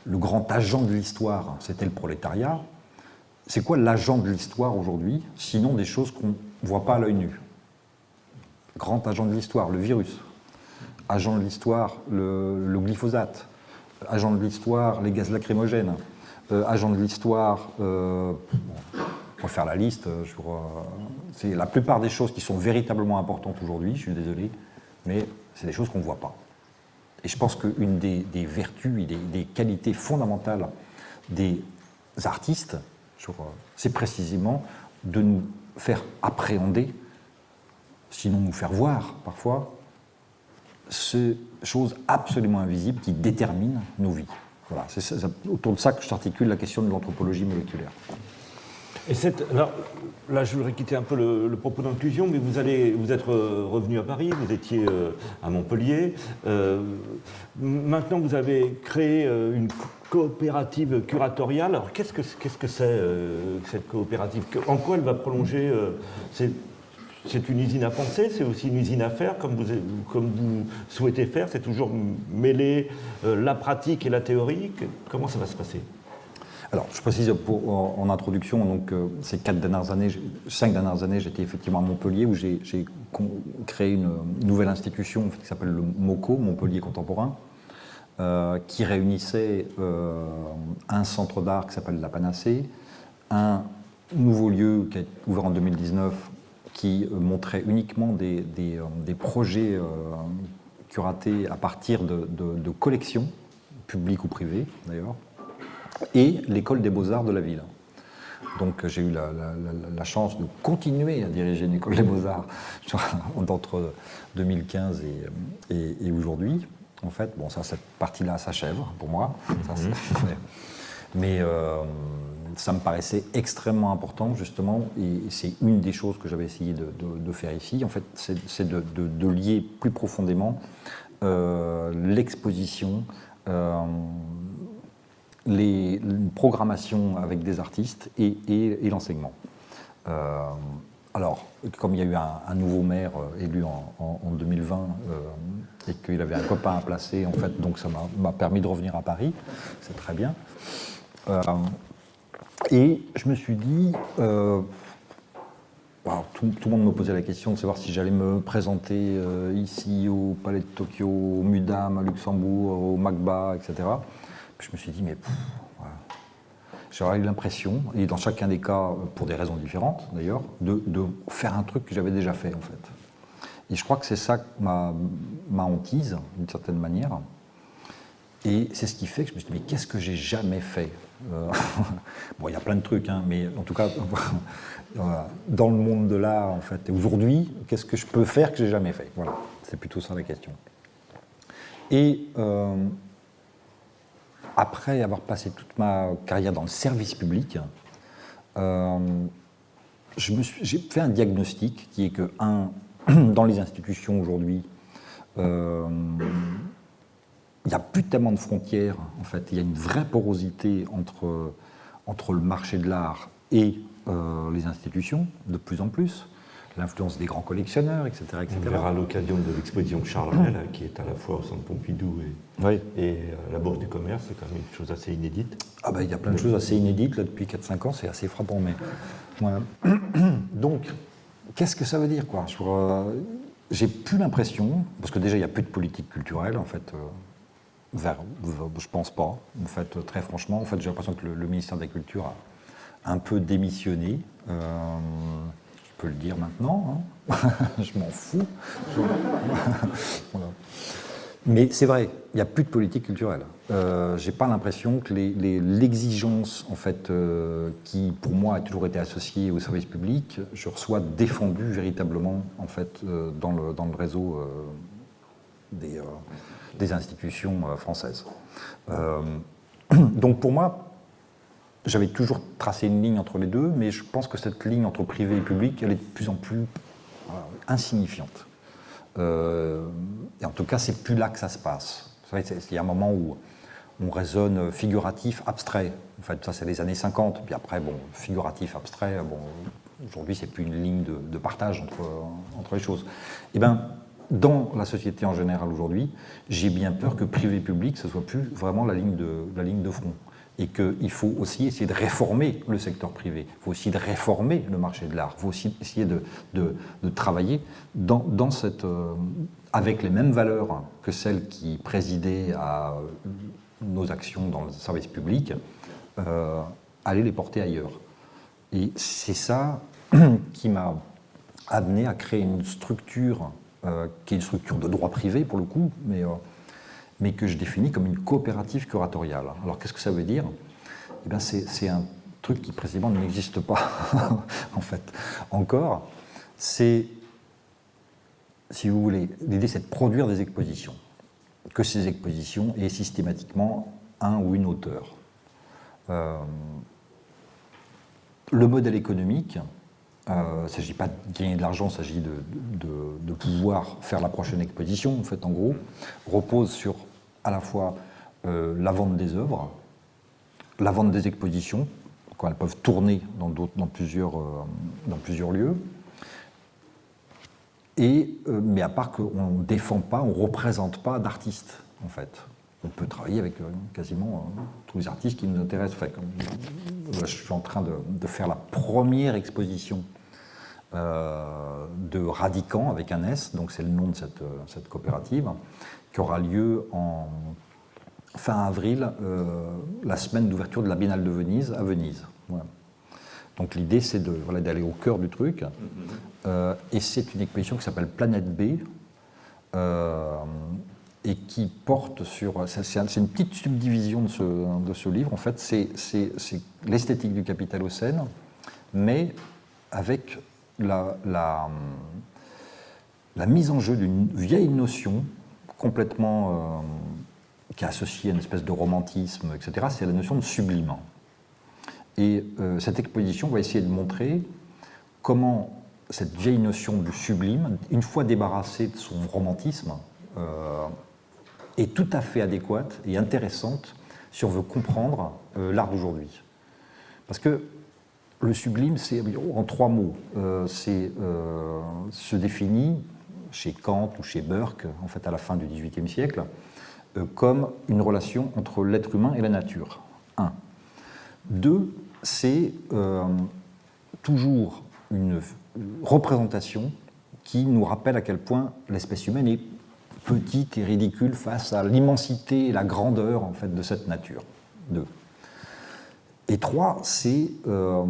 le grand agent de l'histoire, c'était le prolétariat, c'est quoi l'agent de l'histoire aujourd'hui, sinon des choses qu'on ne voit pas à l'œil nu? Grand agent de l'histoire, le virus. Agent de l'histoire, le, glyphosate. Agent de l'histoire, les gaz lacrymogènes. Euh, agent de l'histoire, euh, faire la liste, euh, c'est la plupart des choses qui sont véritablement importantes aujourd'hui, je suis désolé, mais c'est des choses qu'on ne voit pas. Et je pense qu'une des, vertus et des, qualités fondamentales des artistes, c'est précisément de nous faire appréhender, sinon nous faire voir parfois, ces choses absolument invisibles qui déterminent nos vies. Voilà, c'est autour de ça que s'articule la question de l'anthropologie moléculaire. Là, je voudrais quitter un peu le, propos d'inclusion, mais vous, êtes revenu à Paris, vous étiez euh, à Montpellier. Euh, maintenant, vous avez créé euh, une coopérative curatoriale. Alors, qu'est-ce que c'est cette coopérative? En quoi elle va prolonger c'est une usine à penser, c'est aussi une usine à faire, comme vous, comme vous souhaitez faire. C'est toujours mêler la pratique et la théorie? Comment ça va se passer? Alors, je précise en, introduction, donc euh, ces quatre dernières années, cinq dernières années, j'étais effectivement à Montpellier où j'ai créé une nouvelle institution qui s'appelle le MOCO, Montpellier Contemporain, euh, qui réunissait euh, un centre d'art qui s'appelle la Panacée, un nouveau lieu qui a ouvert en 2019 qui montrait uniquement des, projets curatés à partir de collections, publiques ou privées d'ailleurs, et l'école des beaux-arts de la ville. Donc j'ai eu la, chance de continuer à diriger une école des beaux-arts entre 2015 et, aujourd'hui. En fait, bon, ça, cette partie-là s'achève pour moi. Mhm. mais euh, ça me paraissait extrêmement important, justement, et c'est une des choses que j'avais essayé de, faire ici. En fait, c'est de, lier plus profondément euh, l'exposition, euh, les, programmation avec des artistes et, l'enseignement. Euh, alors, comme il y a eu un, nouveau maire euh, élu en, 2020 euh, et qu'il avait un copain à placer, en fait, donc ça m'a permis de revenir à Paris, c'est très bien. et je me suis dit, tout, le monde me posait la question de savoir si j'allais me présenter ici au Palais de Tokyo, au MUDAM, à Luxembourg, au MACBA, etc je me suis dit, mais j'aurais eu l'impression, et dans chacun des cas, pour des raisons différentes d'ailleurs, de, faire un truc que j'avais déjà fait en fait. Et je crois que c'est ça ma, ma hantise, d'une certaine manière. Et c'est ce qui fait que je me suis dit, mais qu'est-ce que j'ai jamais fait euh, Bon, il y a plein de trucs, hein, mais en tout cas, dans le monde de l'art, en fait, aujourd'hui, qu'est-ce que je peux faire que j'ai jamais fait? Voilà, c'est plutôt ça la question. Et euh, après avoir passé toute ma carrière dans le service public, euh, j'ai fait un diagnostic qui est que, un, dans les institutions aujourd'hui, il n'y a plus tellement de frontières, en fait. Il y a une vraie porosité entre, entre le marché de l'art et les institutions, de plus en plus l'influence des grands collectionneurs, etc. etc. On verra à l'occasion de l'exposition Charles qui est à la fois au Centre Pompidou et, et euh, la Bourse du Commerce, c'est quand même une chose assez inédite. Ah ben, il y a plein de choses assez inédites là, depuis 4-5 ans, c'est assez frappant. Mais... Donc, qu'est-ce que ça veut dire quoi? Euh, J'ai plus l'impression, parce que déjà il n'y a plus de politique culturelle en fait. Euh, vers, je pense pas. En fait, très franchement, en fait, j'ai l'impression que le, ministère de la Culture a un peu démissionné peux le dire maintenant, hein. je m'en fous. Mais c'est vrai, il n'y a plus de politique culturelle. Euh, J'ai pas l'impression que l'exigence, en fait, euh, qui pour moi a toujours été associée au service public, je reçois défendue véritablement, en fait, euh, dans, le, dans, le, réseau euh, des, des, institutions françaises. donc pour moi, j'avais toujours tracé une ligne entre les deux, mais je pense que cette ligne entre privé et public, elle est de plus en plus insignifiante. Euh, et en tout cas, c'est plus là que ça se passe. Il y a un moment où on raisonne figuratif, abstrait. En fait, ça, c'est les années 50. Puis après, bon, figuratif, abstrait, bon, aujourd'hui, c'est plus une ligne de, partage entre, les choses. Eh bien, dans la société en général aujourd'hui, j'ai bien peur que privé-public, ce soit plus vraiment la ligne de front et qu'il faut aussi essayer de réformer le secteur privé, il faut aussi de réformer le marché de l'art, il faut aussi essayer de, travailler euh, avec les mêmes valeurs que celles qui présidaient à nos actions dans le service public, euh, aller les porter ailleurs. Et c'est ça qui m'a amené à créer une structure euh, qui est une structure de droit privé pour le coup, mais mais que je définis comme une coopérative curatoriale. Alors qu'est-ce que ça veut dire? Eh C'est un truc qui précisément n'existe pas, en fait, encore. C'est, si vous voulez, l'idée c'est de produire des expositions. Que ces expositions aient systématiquement un ou une auteur. Euh, le modèle économique, euh, il ne s'agit pas de gagner de l'argent, il s'agit de, de, pouvoir faire la prochaine exposition, en fait, en gros, repose sur à la fois euh, la vente des œuvres, la vente des expositions, quand elles peuvent tourner dans, euh, plusieurs lieux. Et, euh, mais à part qu'on ne défend pas, on ne représente pas d'artistes, en fait. On peut travailler avec quasiment tous les artistes qui nous intéressent. Enfin, je suis en train de, faire la première exposition de Radicant avec un S, donc c'est le nom de cette coopérative qui aura lieu en fin avril, euh, la semaine d'ouverture de la Biennale de Venise à Venise. Donc l'idée, c'est de, voilà, d'aller au cœur du truc. Euh, et c'est une exposition qui s'appelle Planète B. Euh, et qui porte sur. C'est une petite subdivision de ce, de ce livre. En fait, c'est l'esthétique du capitalocène, mais avec la, la, la mise en jeu d'une vieille notion complètement euh, qui est associé à une espèce de romantisme, etc., c'est la notion de sublime. Et euh, cette exposition va essayer de montrer comment cette vieille notion du sublime, une fois débarrassée de son romantisme, euh, est tout à fait adéquate et intéressante si on veut comprendre l'art d'aujourd'hui. Parce que le sublime, c'est en trois mots, c'est se définit chez Kant ou chez Burke, en fait à la fin du XVIIIe siècle, euh, comme une relation entre l'être humain et la nature. Un. Deux, c'est euh, toujours une représentation qui nous rappelle à quel point l'espèce humaine est petite et ridicule face à l'immensité et la grandeur en fait de cette nature. Deux. Et trois, c'est euh,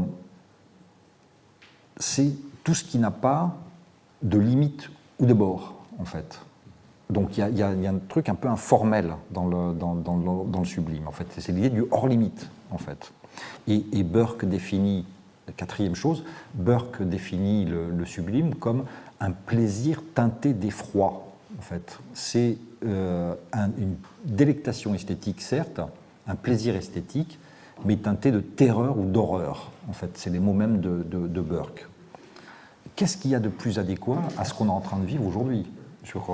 tout ce qui n'a pas de limite ou de bord, en fait. Donc il y, a un truc un peu informel dans le, sublime, en fait. C'est l'idée du hors-limite, en fait. Et, Burke définit, quatrième chose, Burke définit le, sublime comme un plaisir teinté d'effroi, en fait. C'est euh, une délectation esthétique, certes, un plaisir esthétique, mais teinté de terreur ou d'horreur, en fait. C'est les mots mêmes de Burke qu'est-ce qu'il y a de plus adéquat à ce qu'on est en train de vivre aujourd'hui Sur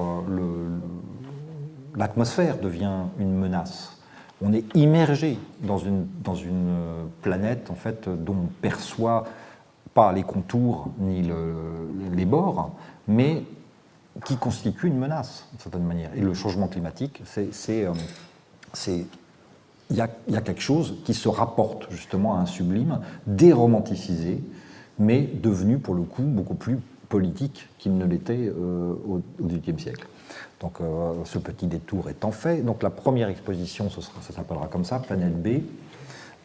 l'atmosphère devient une menace. On est immergé dans une, une planète en fait dont on perçoit pas les contours ni les bords, mais qui constitue une menace, d'une certaine manière. Et le changement climatique, c'est. Euh, il y, a, quelque chose qui se rapporte justement à un sublime, déromanticisé, mais devenu pour le coup beaucoup plus politique qu'il ne l'était euh, au XVIIIe siècle. Donc euh, ce petit détour étant fait, donc la première exposition, ça s'appellera comme ça, Planète B,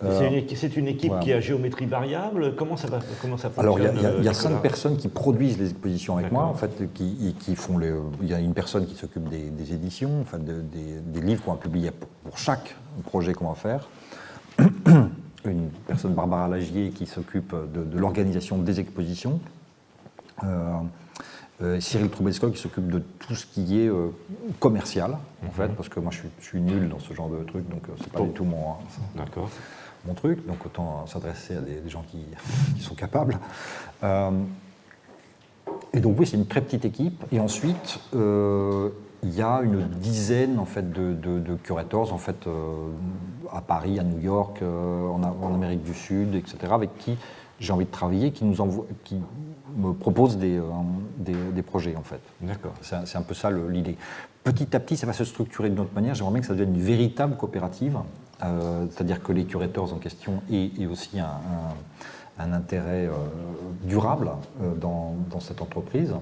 euh, c'est une, équipe qui a géométrie variable. Comment ça, va, comment ça fonctionne Alors, il y a, cinq personnes qui produisent les expositions avec moi, en fait, qui, qui font les, Il y a une personne qui s'occupe des, éditions, enfin, des, livres qu'on va publier pour, chaque projet qu'on va faire. Une personne, Barbara Lagier, qui s'occupe de, l'organisation des expositions. Euh, euh, Cyril Troubesco qui s'occupe de tout ce qui est commercial, en mhm. fait, parce que moi je suis, nul dans ce genre de truc, donc c'est pas du tout mon. D'accord mon truc, donc autant s'adresser à des, gens qui, sont capables. Euh, et donc oui, c'est une très petite équipe. Et ensuite, euh, il y a une dizaine en fait de, de, curators en fait euh, à Paris, à New York, en, Amérique du Sud, etc. Avec qui j'ai envie de travailler, qui nous envoie, qui me proposent des, des, projets en fait. D'accord. C'est un peu ça l'idée. Petit à petit, ça va se structurer d'une autre manière. J'aimerais bien que ça devienne une véritable coopérative euh, c'est-à-dire que les curators en question aient, aussi un, intérêt euh, durable euh, dans, cette entreprise.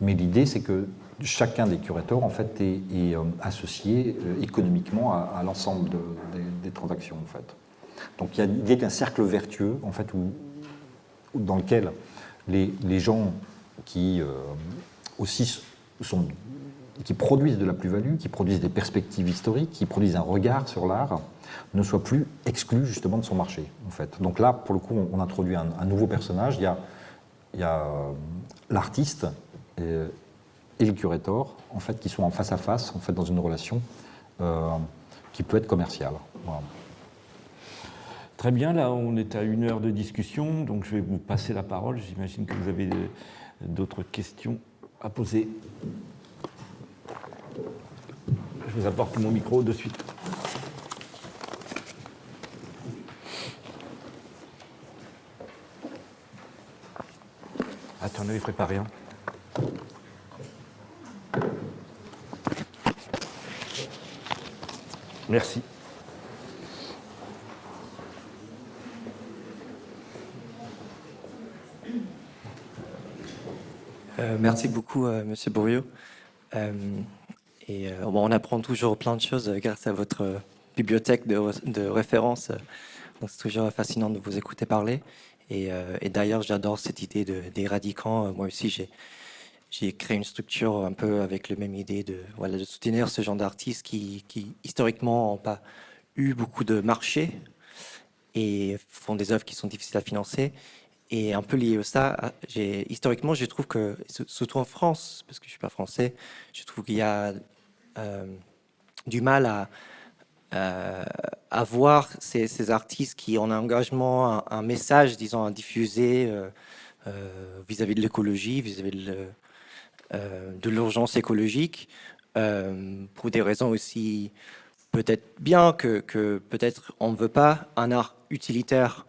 Mais l'idée, c'est que chacun des curators en fait, est, associé économiquement à, l'ensemble des, transactions. En fait. Donc il y a l'idée d'un cercle vertueux en fait, dans lequel les, gens qui aussi sont qui produisent de la plus-value, qui produisent des perspectives historiques, qui produisent un regard sur l'art, ne soit plus exclu justement de son marché. En fait. Donc là, pour le coup, on, introduit un, nouveau personnage. Il y a, euh, l'artiste et, le curator, en fait, qui sont en face à face, en fait, dans une relation euh, qui peut être commerciale. Très bien, là on est à une heure de discussion, donc je vais vous passer la parole. J'imagine que vous avez d'autres questions à poser. Je vous apporte mon micro de suite. Attendez, préparez rien. Merci. Euh, merci beaucoup, euh, Monsieur Bourriot. Euh, et on apprend toujours plein de choses grâce à votre bibliothèque de, de références. Donc c'est toujours fascinant de vous écouter parler. Euh, et, d'ailleurs, j'adore cette idée d'éradiquant. Moi aussi, j'ai j'ai créé une structure un peu avec la même idée de, soutenir ce genre d'artistes qui, historiquement, n'ont pas eu beaucoup de marché et font des œuvres qui sont difficiles à financer. Et un peu lié à ça, historiquement, je trouve que, surtout en France, parce que je ne suis pas français, je trouve qu'il y a euh, du mal à, euh, avoir ces, artistes qui ont un engagement, un, message, disons, à diffuser euh, euh, vis-à-vis de l'écologie, vis-à-vis de, l'urgence écologique, pour des raisons aussi peut-être bien que, peut-être on ne veut pas un art utilitaire.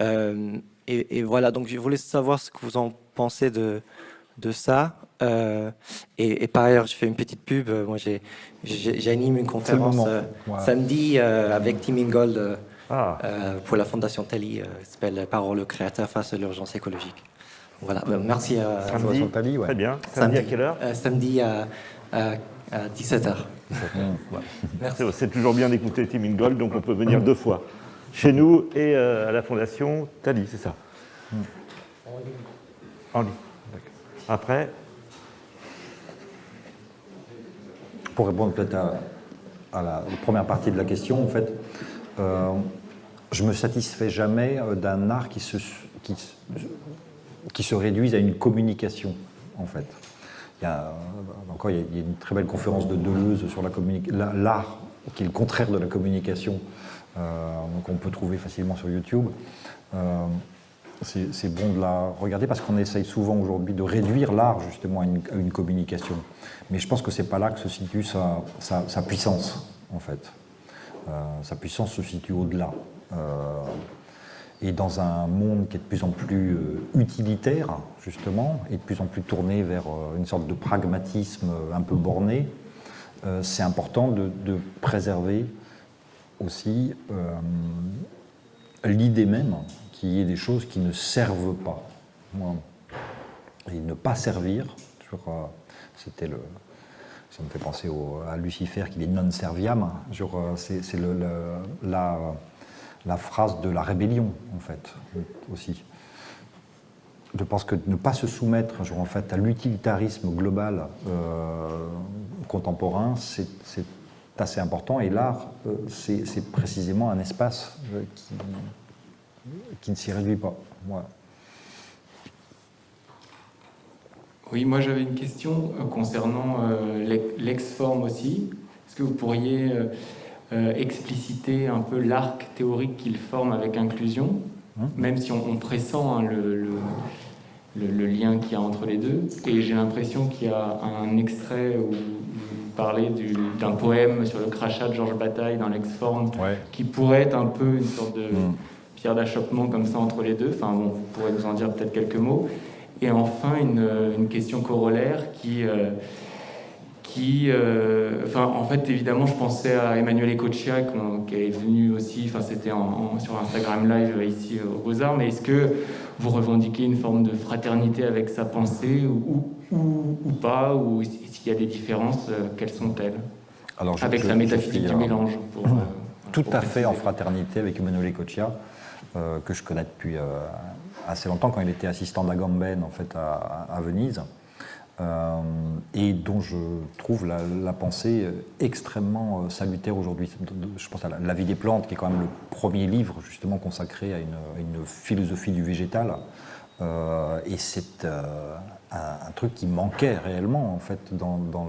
Et, et, voilà, donc je voulais savoir ce que vous en pensez de, de ça. Euh, et, par ailleurs, je fais une petite pub. Moi, j'anime une conférence euh, samedi euh, avec Tim Ingold ah. pour la Fondation Tali, qui s'appelle Parole créateur face à l'urgence écologique. Voilà, merci à samedi, Très bien. Samedi, à quelle heure Samedi à, 17h. Merci. C'est toujours bien d'écouter Tim Ingold, donc on peut venir deux fois. Chez nous et à la Fondation Tali, c'est ça En ligne. Après Pour répondre peut-être à, la première partie de la question, en fait, euh, je me satisfais jamais euh, d'un art qui se, qui, qui, se réduise à une communication, en fait. Il y a, encore, il y a une très belle conférence de Deleuze sur la l'art, qui est le contraire de la communication, euh, qu'on peut trouver facilement sur YouTube. Euh, c'est bon de la regarder parce qu'on essaye souvent aujourd'hui de réduire l'art justement à une, communication. Mais je pense que c'est pas là que se situe sa, sa, puissance, en fait. Euh, sa puissance se situe au-delà. Euh, et dans un monde qui est de plus en plus euh, utilitaire, justement, et de plus en plus tourné vers une sorte de pragmatisme un peu borné, c'est important de, préserver aussi l'idée même qu'il y ait des choses qui ne servent pas. Et ne pas servir, euh, c'était ça me fait penser à Lucifer qui est non serviam, euh, c'est la, la, phrase de la rébellion, en fait, aussi. Je pense que ne pas se soumettre en fait, à l'utilitarisme global euh, contemporain, c'est assez important. Et l'art, c'est précisément un espace qui, qui ne s'y réduit pas. Oui, moi j'avais une question euh, concernant euh, l'ex-forme aussi. Est-ce que vous pourriez euh, expliciter un peu l'arc théorique qu'il forme avec inclusion, hein même si on, pressent hein, le, le, lien qu'il y a entre les deux Et j'ai l'impression qu'il y a un extrait où vous parlez d'un poème sur le crachat de Georges Bataille dans l'ex-forme, qui pourrait être un peu une sorte de... Mmh pierre d'achoppement comme ça entre les deux. Enfin bon, vous pourrez nous en dire peut-être quelques mots. Et enfin, une, une question corollaire qui, euh, qui euh, enfin, en fait, évidemment, je pensais à Emmanuel Ecochia, qui est venu aussi, enfin, c'était en, sur Instagram Live ici au Beaux-Arts, mais est-ce que vous revendiquez une forme de fraternité avec sa pensée ou, ou, ou pas, ou s'il y a des différences, euh, quelles sont-elles Alors, Avec la métaphysique du mélange. Pour, tout à fait en fraternité avec Emmanuel Ecochia. Euh, que je connais depuis euh, assez longtemps, quand il était assistant d'Agamben en fait, à, Venise, euh, et dont je trouve la, pensée extrêmement salutaire aujourd'hui. Je pense à la, vie des plantes, qui est quand même le premier livre justement consacré à une, philosophie du végétal. et c'est un, truc qui manquait réellement en fait dans,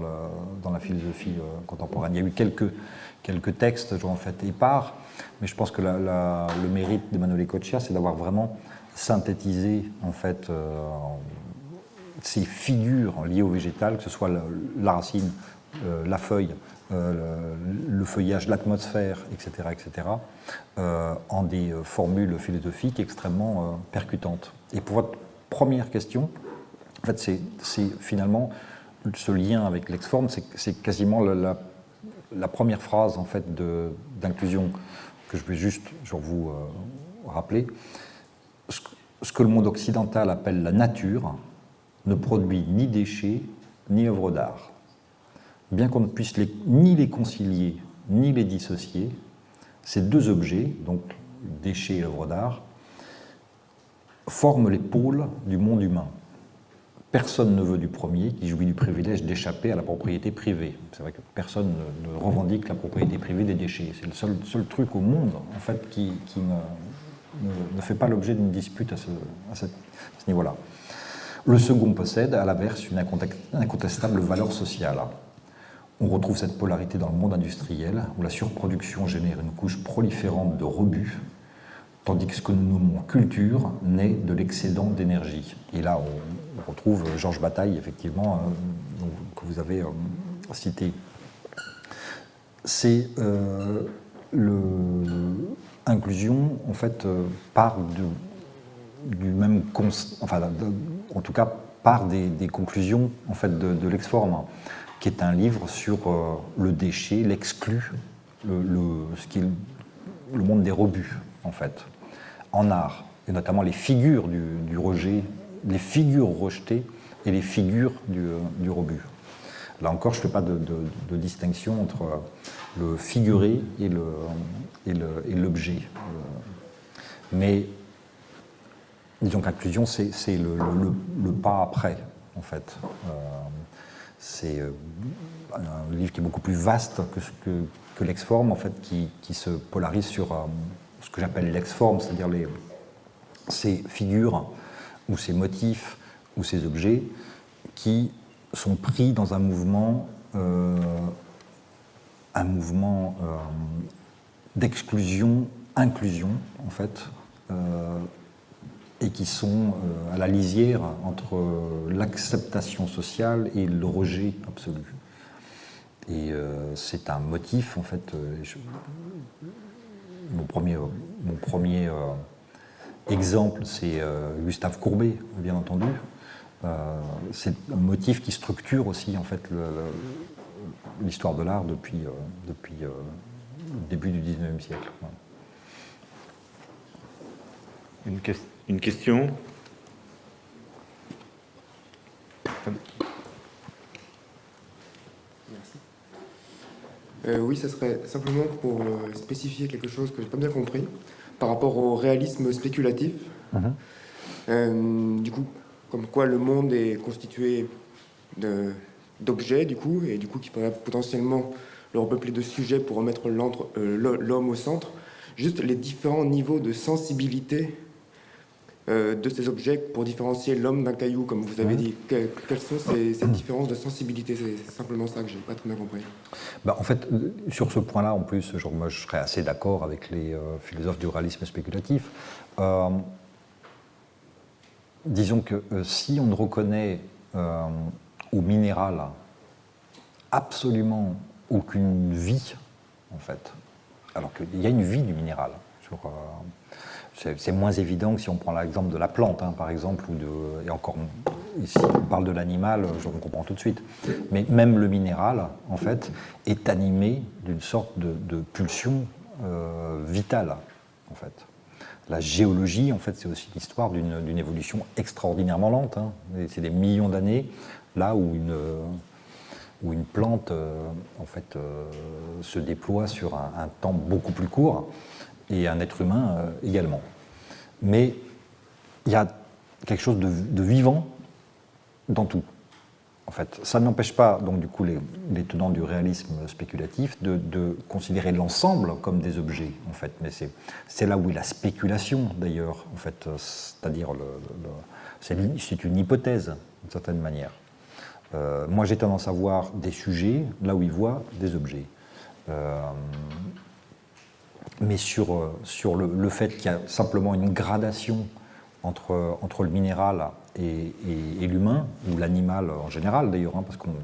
la philosophie contemporaine. Il y a eu quelques, textes en fait épars, mais je pense que le mérite d'Emmanuel Ecochia, c'est d'avoir vraiment synthétisé en fait euh, ces figures liées au végétal, que ce soit la, racine, euh, la feuille, euh, le, feuillage, l'atmosphère, etc., etc., en des formules philosophiques extrêmement percutantes. Et pour votre première question, en fait, c'est finalement ce lien avec l'ex-forme, c'est quasiment la, première phrase en fait d'inclusion que je vais juste vous euh, rappeler, ce que le monde occidental appelle la nature ne produit ni déchets ni œuvres d'art. Bien qu'on ne puisse ni les concilier ni les dissocier, ces deux objets, donc déchets et œuvres d'art, forment les pôles du monde humain. Personne ne veut du premier qui jouit du privilège d'échapper à la propriété privée. C'est vrai que personne ne, revendique la propriété privée des déchets. C'est le seul, truc au monde qui, ne, fait pas l'objet d'une dispute à ce, niveau-là. Le second possède, à l'inverse, une incontestable valeur sociale. On retrouve cette polarité dans le monde industriel, où la surproduction génère une couche proliférante de rebuts, tandis que ce que nous nommons culture naît de l'excédent d'énergie. Et là, on, retrouve Georges Bataille, effectivement, euh, que vous avez euh, cité. C'est euh, l'inclusion, en fait, part du même, enfin, en tout cas, part des, conclusions en fait de, de l'exforme, qui est un livre sur le déchet, l'exclu, le, le, ce qui le monde des rebuts, en fait, en art, et notamment les figures du, rejet, les figures rejetées et les figures du, du rebut. Là encore, je ne fais pas de, distinction entre le figuré et l'objet. Et Mais disons qu'inclusion, c'est le, pas après, en fait. Euh, c'est euh, un livre qui est beaucoup plus vaste que, l'ex-forme, en fait, qui, se polarise sur, euh, ce que j'appelle l'ex-forme, c'est-à-dire ces figures ou ces motifs ou ces objets qui sont pris dans un mouvement, un mouvement d'exclusion, inclusion en fait, et qui sont à la lisière entre l'acceptation sociale et le rejet absolu. Et c'est un motif, en fait, mon premier, mon premier exemple, c'est Gustave Courbet, bien entendu. c'est un motif qui structure aussi, en fait, l'histoire de l'art depuis, euh, depuis euh, le début du 19e siècle. Une, une, question Merci. Euh, oui, ce serait simplement pour spécifier quelque chose que je n'ai pas bien compris par rapport au réalisme spéculatif. Mhm. du coup, comme quoi le monde est constitué de, d'objets, du coup, et du coup qui pourrait potentiellement le repeupler de sujets pour remettre euh, l'homme au centre. Juste les différents niveaux de sensibilité euh, de ces objets pour différencier l'homme d'un caillou, comme vous avez dit. quelles sont ces, différences de sensibilité? C'est simplement ça que je n'ai pas très bien compris. Bah, en fait, euh, sur ce point-là, en plus, genre, moi, je serais assez d'accord avec les philosophes du réalisme spéculatif. disons que si on ne reconnaît au minéral absolument aucune vie, en fait. Alors qu'il y a une vie du minéral. Euh, c'est moins évident que si on prend l'exemple de la plante, hein, par exemple, ou de, et encore ici on parle de l'animal, je comprends tout de suite. Mais même le minéral, en fait, est animé d'une sorte de, pulsion euh, vitale, en fait. La géologie, en fait, c'est aussi l'histoire d'une évolution extraordinairement lente. Hein. C'est des millions d'années là où une, où une plante euh, en fait, euh, se déploie sur un, temps beaucoup plus court, et un être humain euh, également. Mais il y a quelque chose de, vivant dans tout. En fait, ça n'empêche pas donc du coup les, tenants du réalisme spéculatif de, considérer l'ensemble comme des objets. En fait, mais c'est là où est la spéculation d'ailleurs. En fait, c'est-à-dire c'est une hypothèse d'une certaine manière. Euh, moi, j'ai tendance à voir des sujets là où ils voient des objets. Euh, mais sur, euh, sur le, fait qu'il y a simplement une gradation entre, entre le minéral et, l'humain, ou l'animal en général d'ailleurs, hein, parce qu'on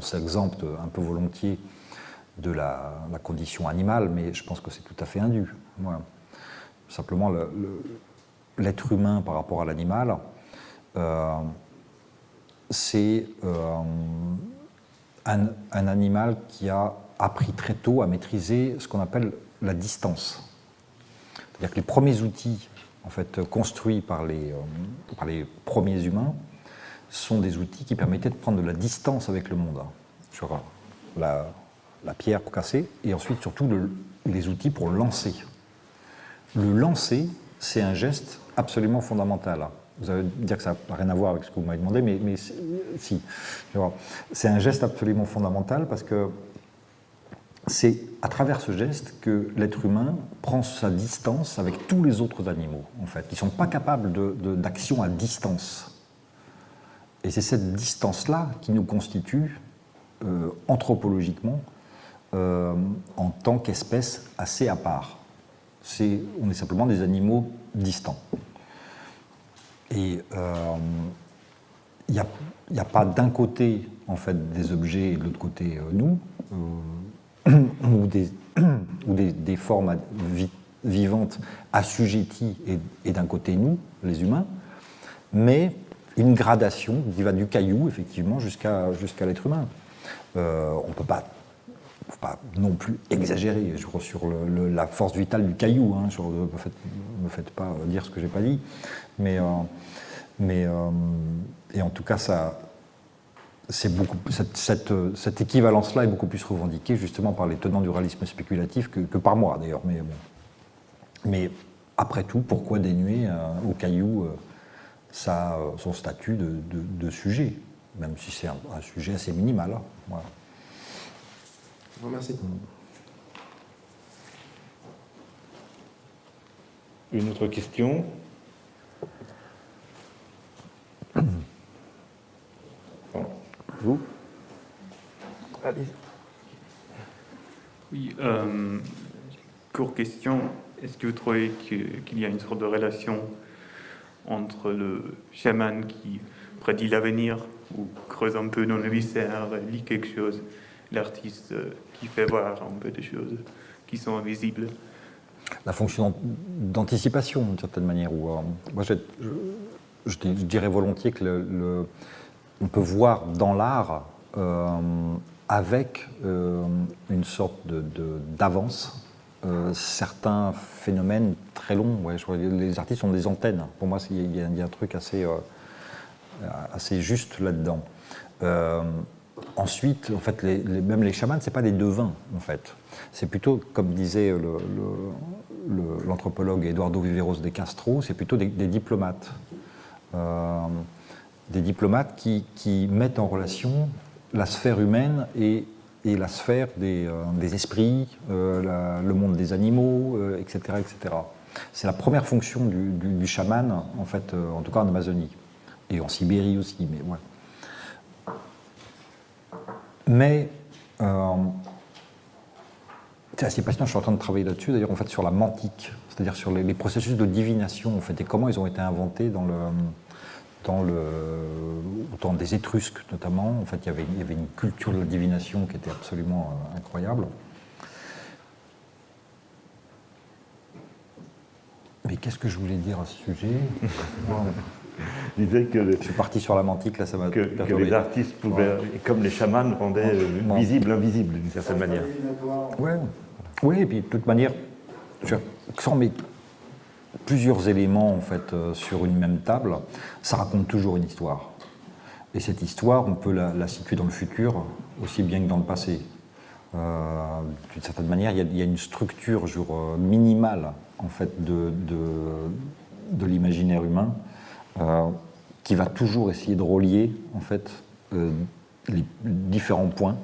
s'exempte un peu volontiers de la, condition animale, mais je pense que c'est tout à fait indu. Simplement, l'être humain par rapport à l'animal, c'est euh, un, animal qui a appris très tôt à maîtriser ce qu'on appelle la distance. C'est-à-dire que les premiers outils en fait, construits par les, euh, par les premiers humains sont des outils qui permettaient de prendre de la distance avec le monde. Hein, sur la, la pierre pour casser, et ensuite surtout les outils pour lancer. Le lancer, c'est un geste absolument fondamental. Vous allez dire que ça n'a rien à voir avec ce que vous m'avez demandé, mais, mais si. C'est un geste absolument fondamental parce que c'est à travers ce geste que l'être humain prend sa distance avec tous les autres animaux, en fait, qui ne sont pas capables d'action à distance. Et c'est cette distance-là qui nous constitue euh, anthropologiquement euh, en tant qu'espèce assez à part. on est simplement des animaux distants. Et il euh, n'y a, pas d'un côté en fait des objets et de l'autre côté nous, ou, des, ou des, formes vivantes assujetties et, d'un côté nous, les humains, mais une gradation qui va du caillou effectivement jusqu'à jusqu'à l'être humain. on ne peut pas pas non plus exagérer je sur la force vitale du caillou. Hein, ne me, faites, pas dire ce que j'ai pas dit. Mais, euh, mais euh, et en tout cas, ça, beaucoup, cette, cette, équivalence-là est beaucoup plus revendiquée justement par les tenants du réalisme spéculatif que, par moi d'ailleurs. Mais, mais après tout, pourquoi dénuer euh, au caillou ça, son statut de, sujet, même si c'est un, sujet assez minimal. Hein, voilà. Je vous remercie. Une autre question? Vous Allez. Oui, euh, courte question. Est-ce que vous trouvez qu'il y a une sorte de relation entre le chaman qui prédit l'avenir ou creuse un peu dans le viscère, lit quelque chose, l'artiste euh, qui fait voir un peu des choses qui sont invisibles? La fonction d'anticipation, d'une certaine manière. Où, euh, moi, je, je, dirais volontiers que le, on peut voir dans l'art euh, avec une sorte d'avance certains phénomènes très longs. Les artistes ont des antennes. Pour moi, il y, a un truc assez juste là-dedans. Euh, ensuite, en fait, les, même les chamans, pas des devins, en fait. C'est plutôt, comme disait l'anthropologue Eduardo Viveros de Castro, c'est plutôt des, diplomates. Euh, des diplomates qui, mettent en relation la sphère humaine et, la sphère des, euh, esprits, le monde des animaux, etc. etc. C'est la première fonction du, chaman, en fait, en tout cas en Amazonie et en Sibérie aussi, mais ouais. Mais euh, c'est assez passionnant, je suis en train de travailler là-dessus, d'ailleurs en fait sur la mantique, c'est-à-dire sur les, processus de divination en fait, et comment ils ont été inventés dans le, dans le, au temps des Étrusques notamment. En fait, il y, avait, il y avait une culture de la divination qui était absolument euh, incroyable. Mais qu'est-ce que je voulais dire à ce sujet? Disait que. Je suis parti sur la mantique, là, ça m'a. Que, que, les artistes pouvaient, comme les chamans, rendaient visible l'invisible d'une certaine manière. Oui, ouais, et puis de toute manière, sans mettre plusieurs éléments en fait euh, sur une même table, ça raconte toujours une histoire. Et cette histoire, on peut la, situer dans le futur aussi bien que dans le passé. Euh, d'une certaine manière, il y, a, une structure euh, minimale en fait de, l'imaginaire humain qui va toujours essayer de relier en fait les différents points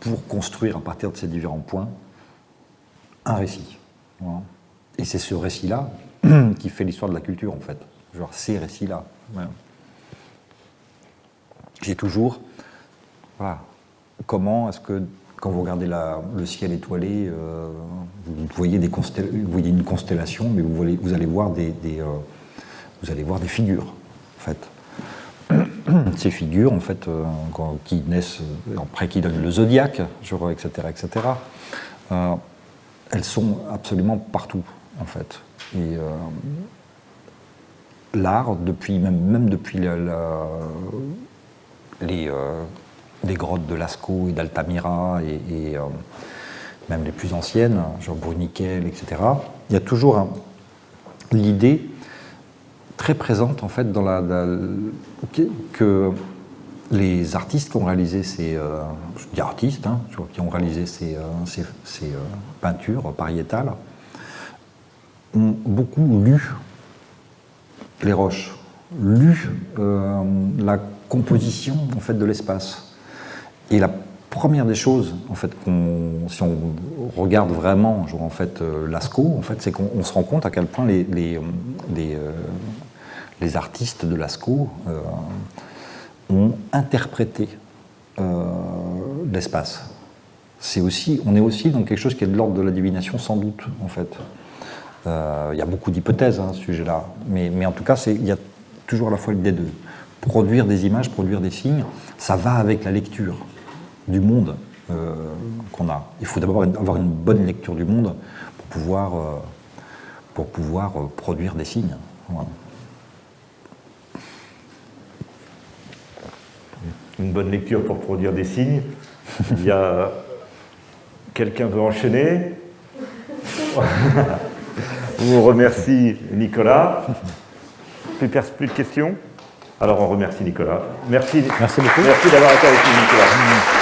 pour construire à partir de ces différents points un récit. Et c'est ce récit-là qui fait l'histoire de la culture en fait. Genre ces récits-là. J'ai toujours, voilà, comment est-ce que quand vous regardez la, le ciel étoilé, vous, voyez des vous voyez une constellation, mais vous, voyez, vous allez voir des, des, vous allez voir des figures, en fait. Ces figures, en fait, euh, qui naissent, euh, après qui donnent le zodiaque, etc., etc., euh, elles sont absolument partout, en fait. Et l'art, depuis, même, depuis les, les, grottes de Lascaux et d'Altamira, et, même les plus anciennes, genre Bruniquel, etc., il y a toujours l'idée très présente en fait dans la, que les artistes qui ont réalisé ces euh, artistes hein, qui ont réalisé ces, euh, euh, peintures pariétales ont beaucoup lu les roches, lu la composition en fait de l'espace. Et la première des choses, en fait, si on regarde vraiment, genre, en fait, Lascaux, en fait, c'est qu'on se rend compte à quel point les, les, les, les artistes de Lascaux euh, ont interprété euh, l'espace. C'est aussi, on est aussi dans quelque chose qui est de l'ordre de la divination, sans doute, en fait. Euh, il y a beaucoup d'hypothèses hein, à ce sujet-là, mais, en tout cas, il y a toujours à la fois l'idée de produire des images, produire des signes. Ça va avec la lecture du monde qu'on a. Il faut d'abord avoir une bonne lecture du monde pour pouvoir, pour pouvoir produire des signes. une bonne lecture pour produire des signes. Il y a quelqu'un veut enchaîner? on vous remercie Nicolas. Plus, plus de questions? Alors on remercie Nicolas. Merci, Merci beaucoup. Merci d'avoir été avec nous Nicolas.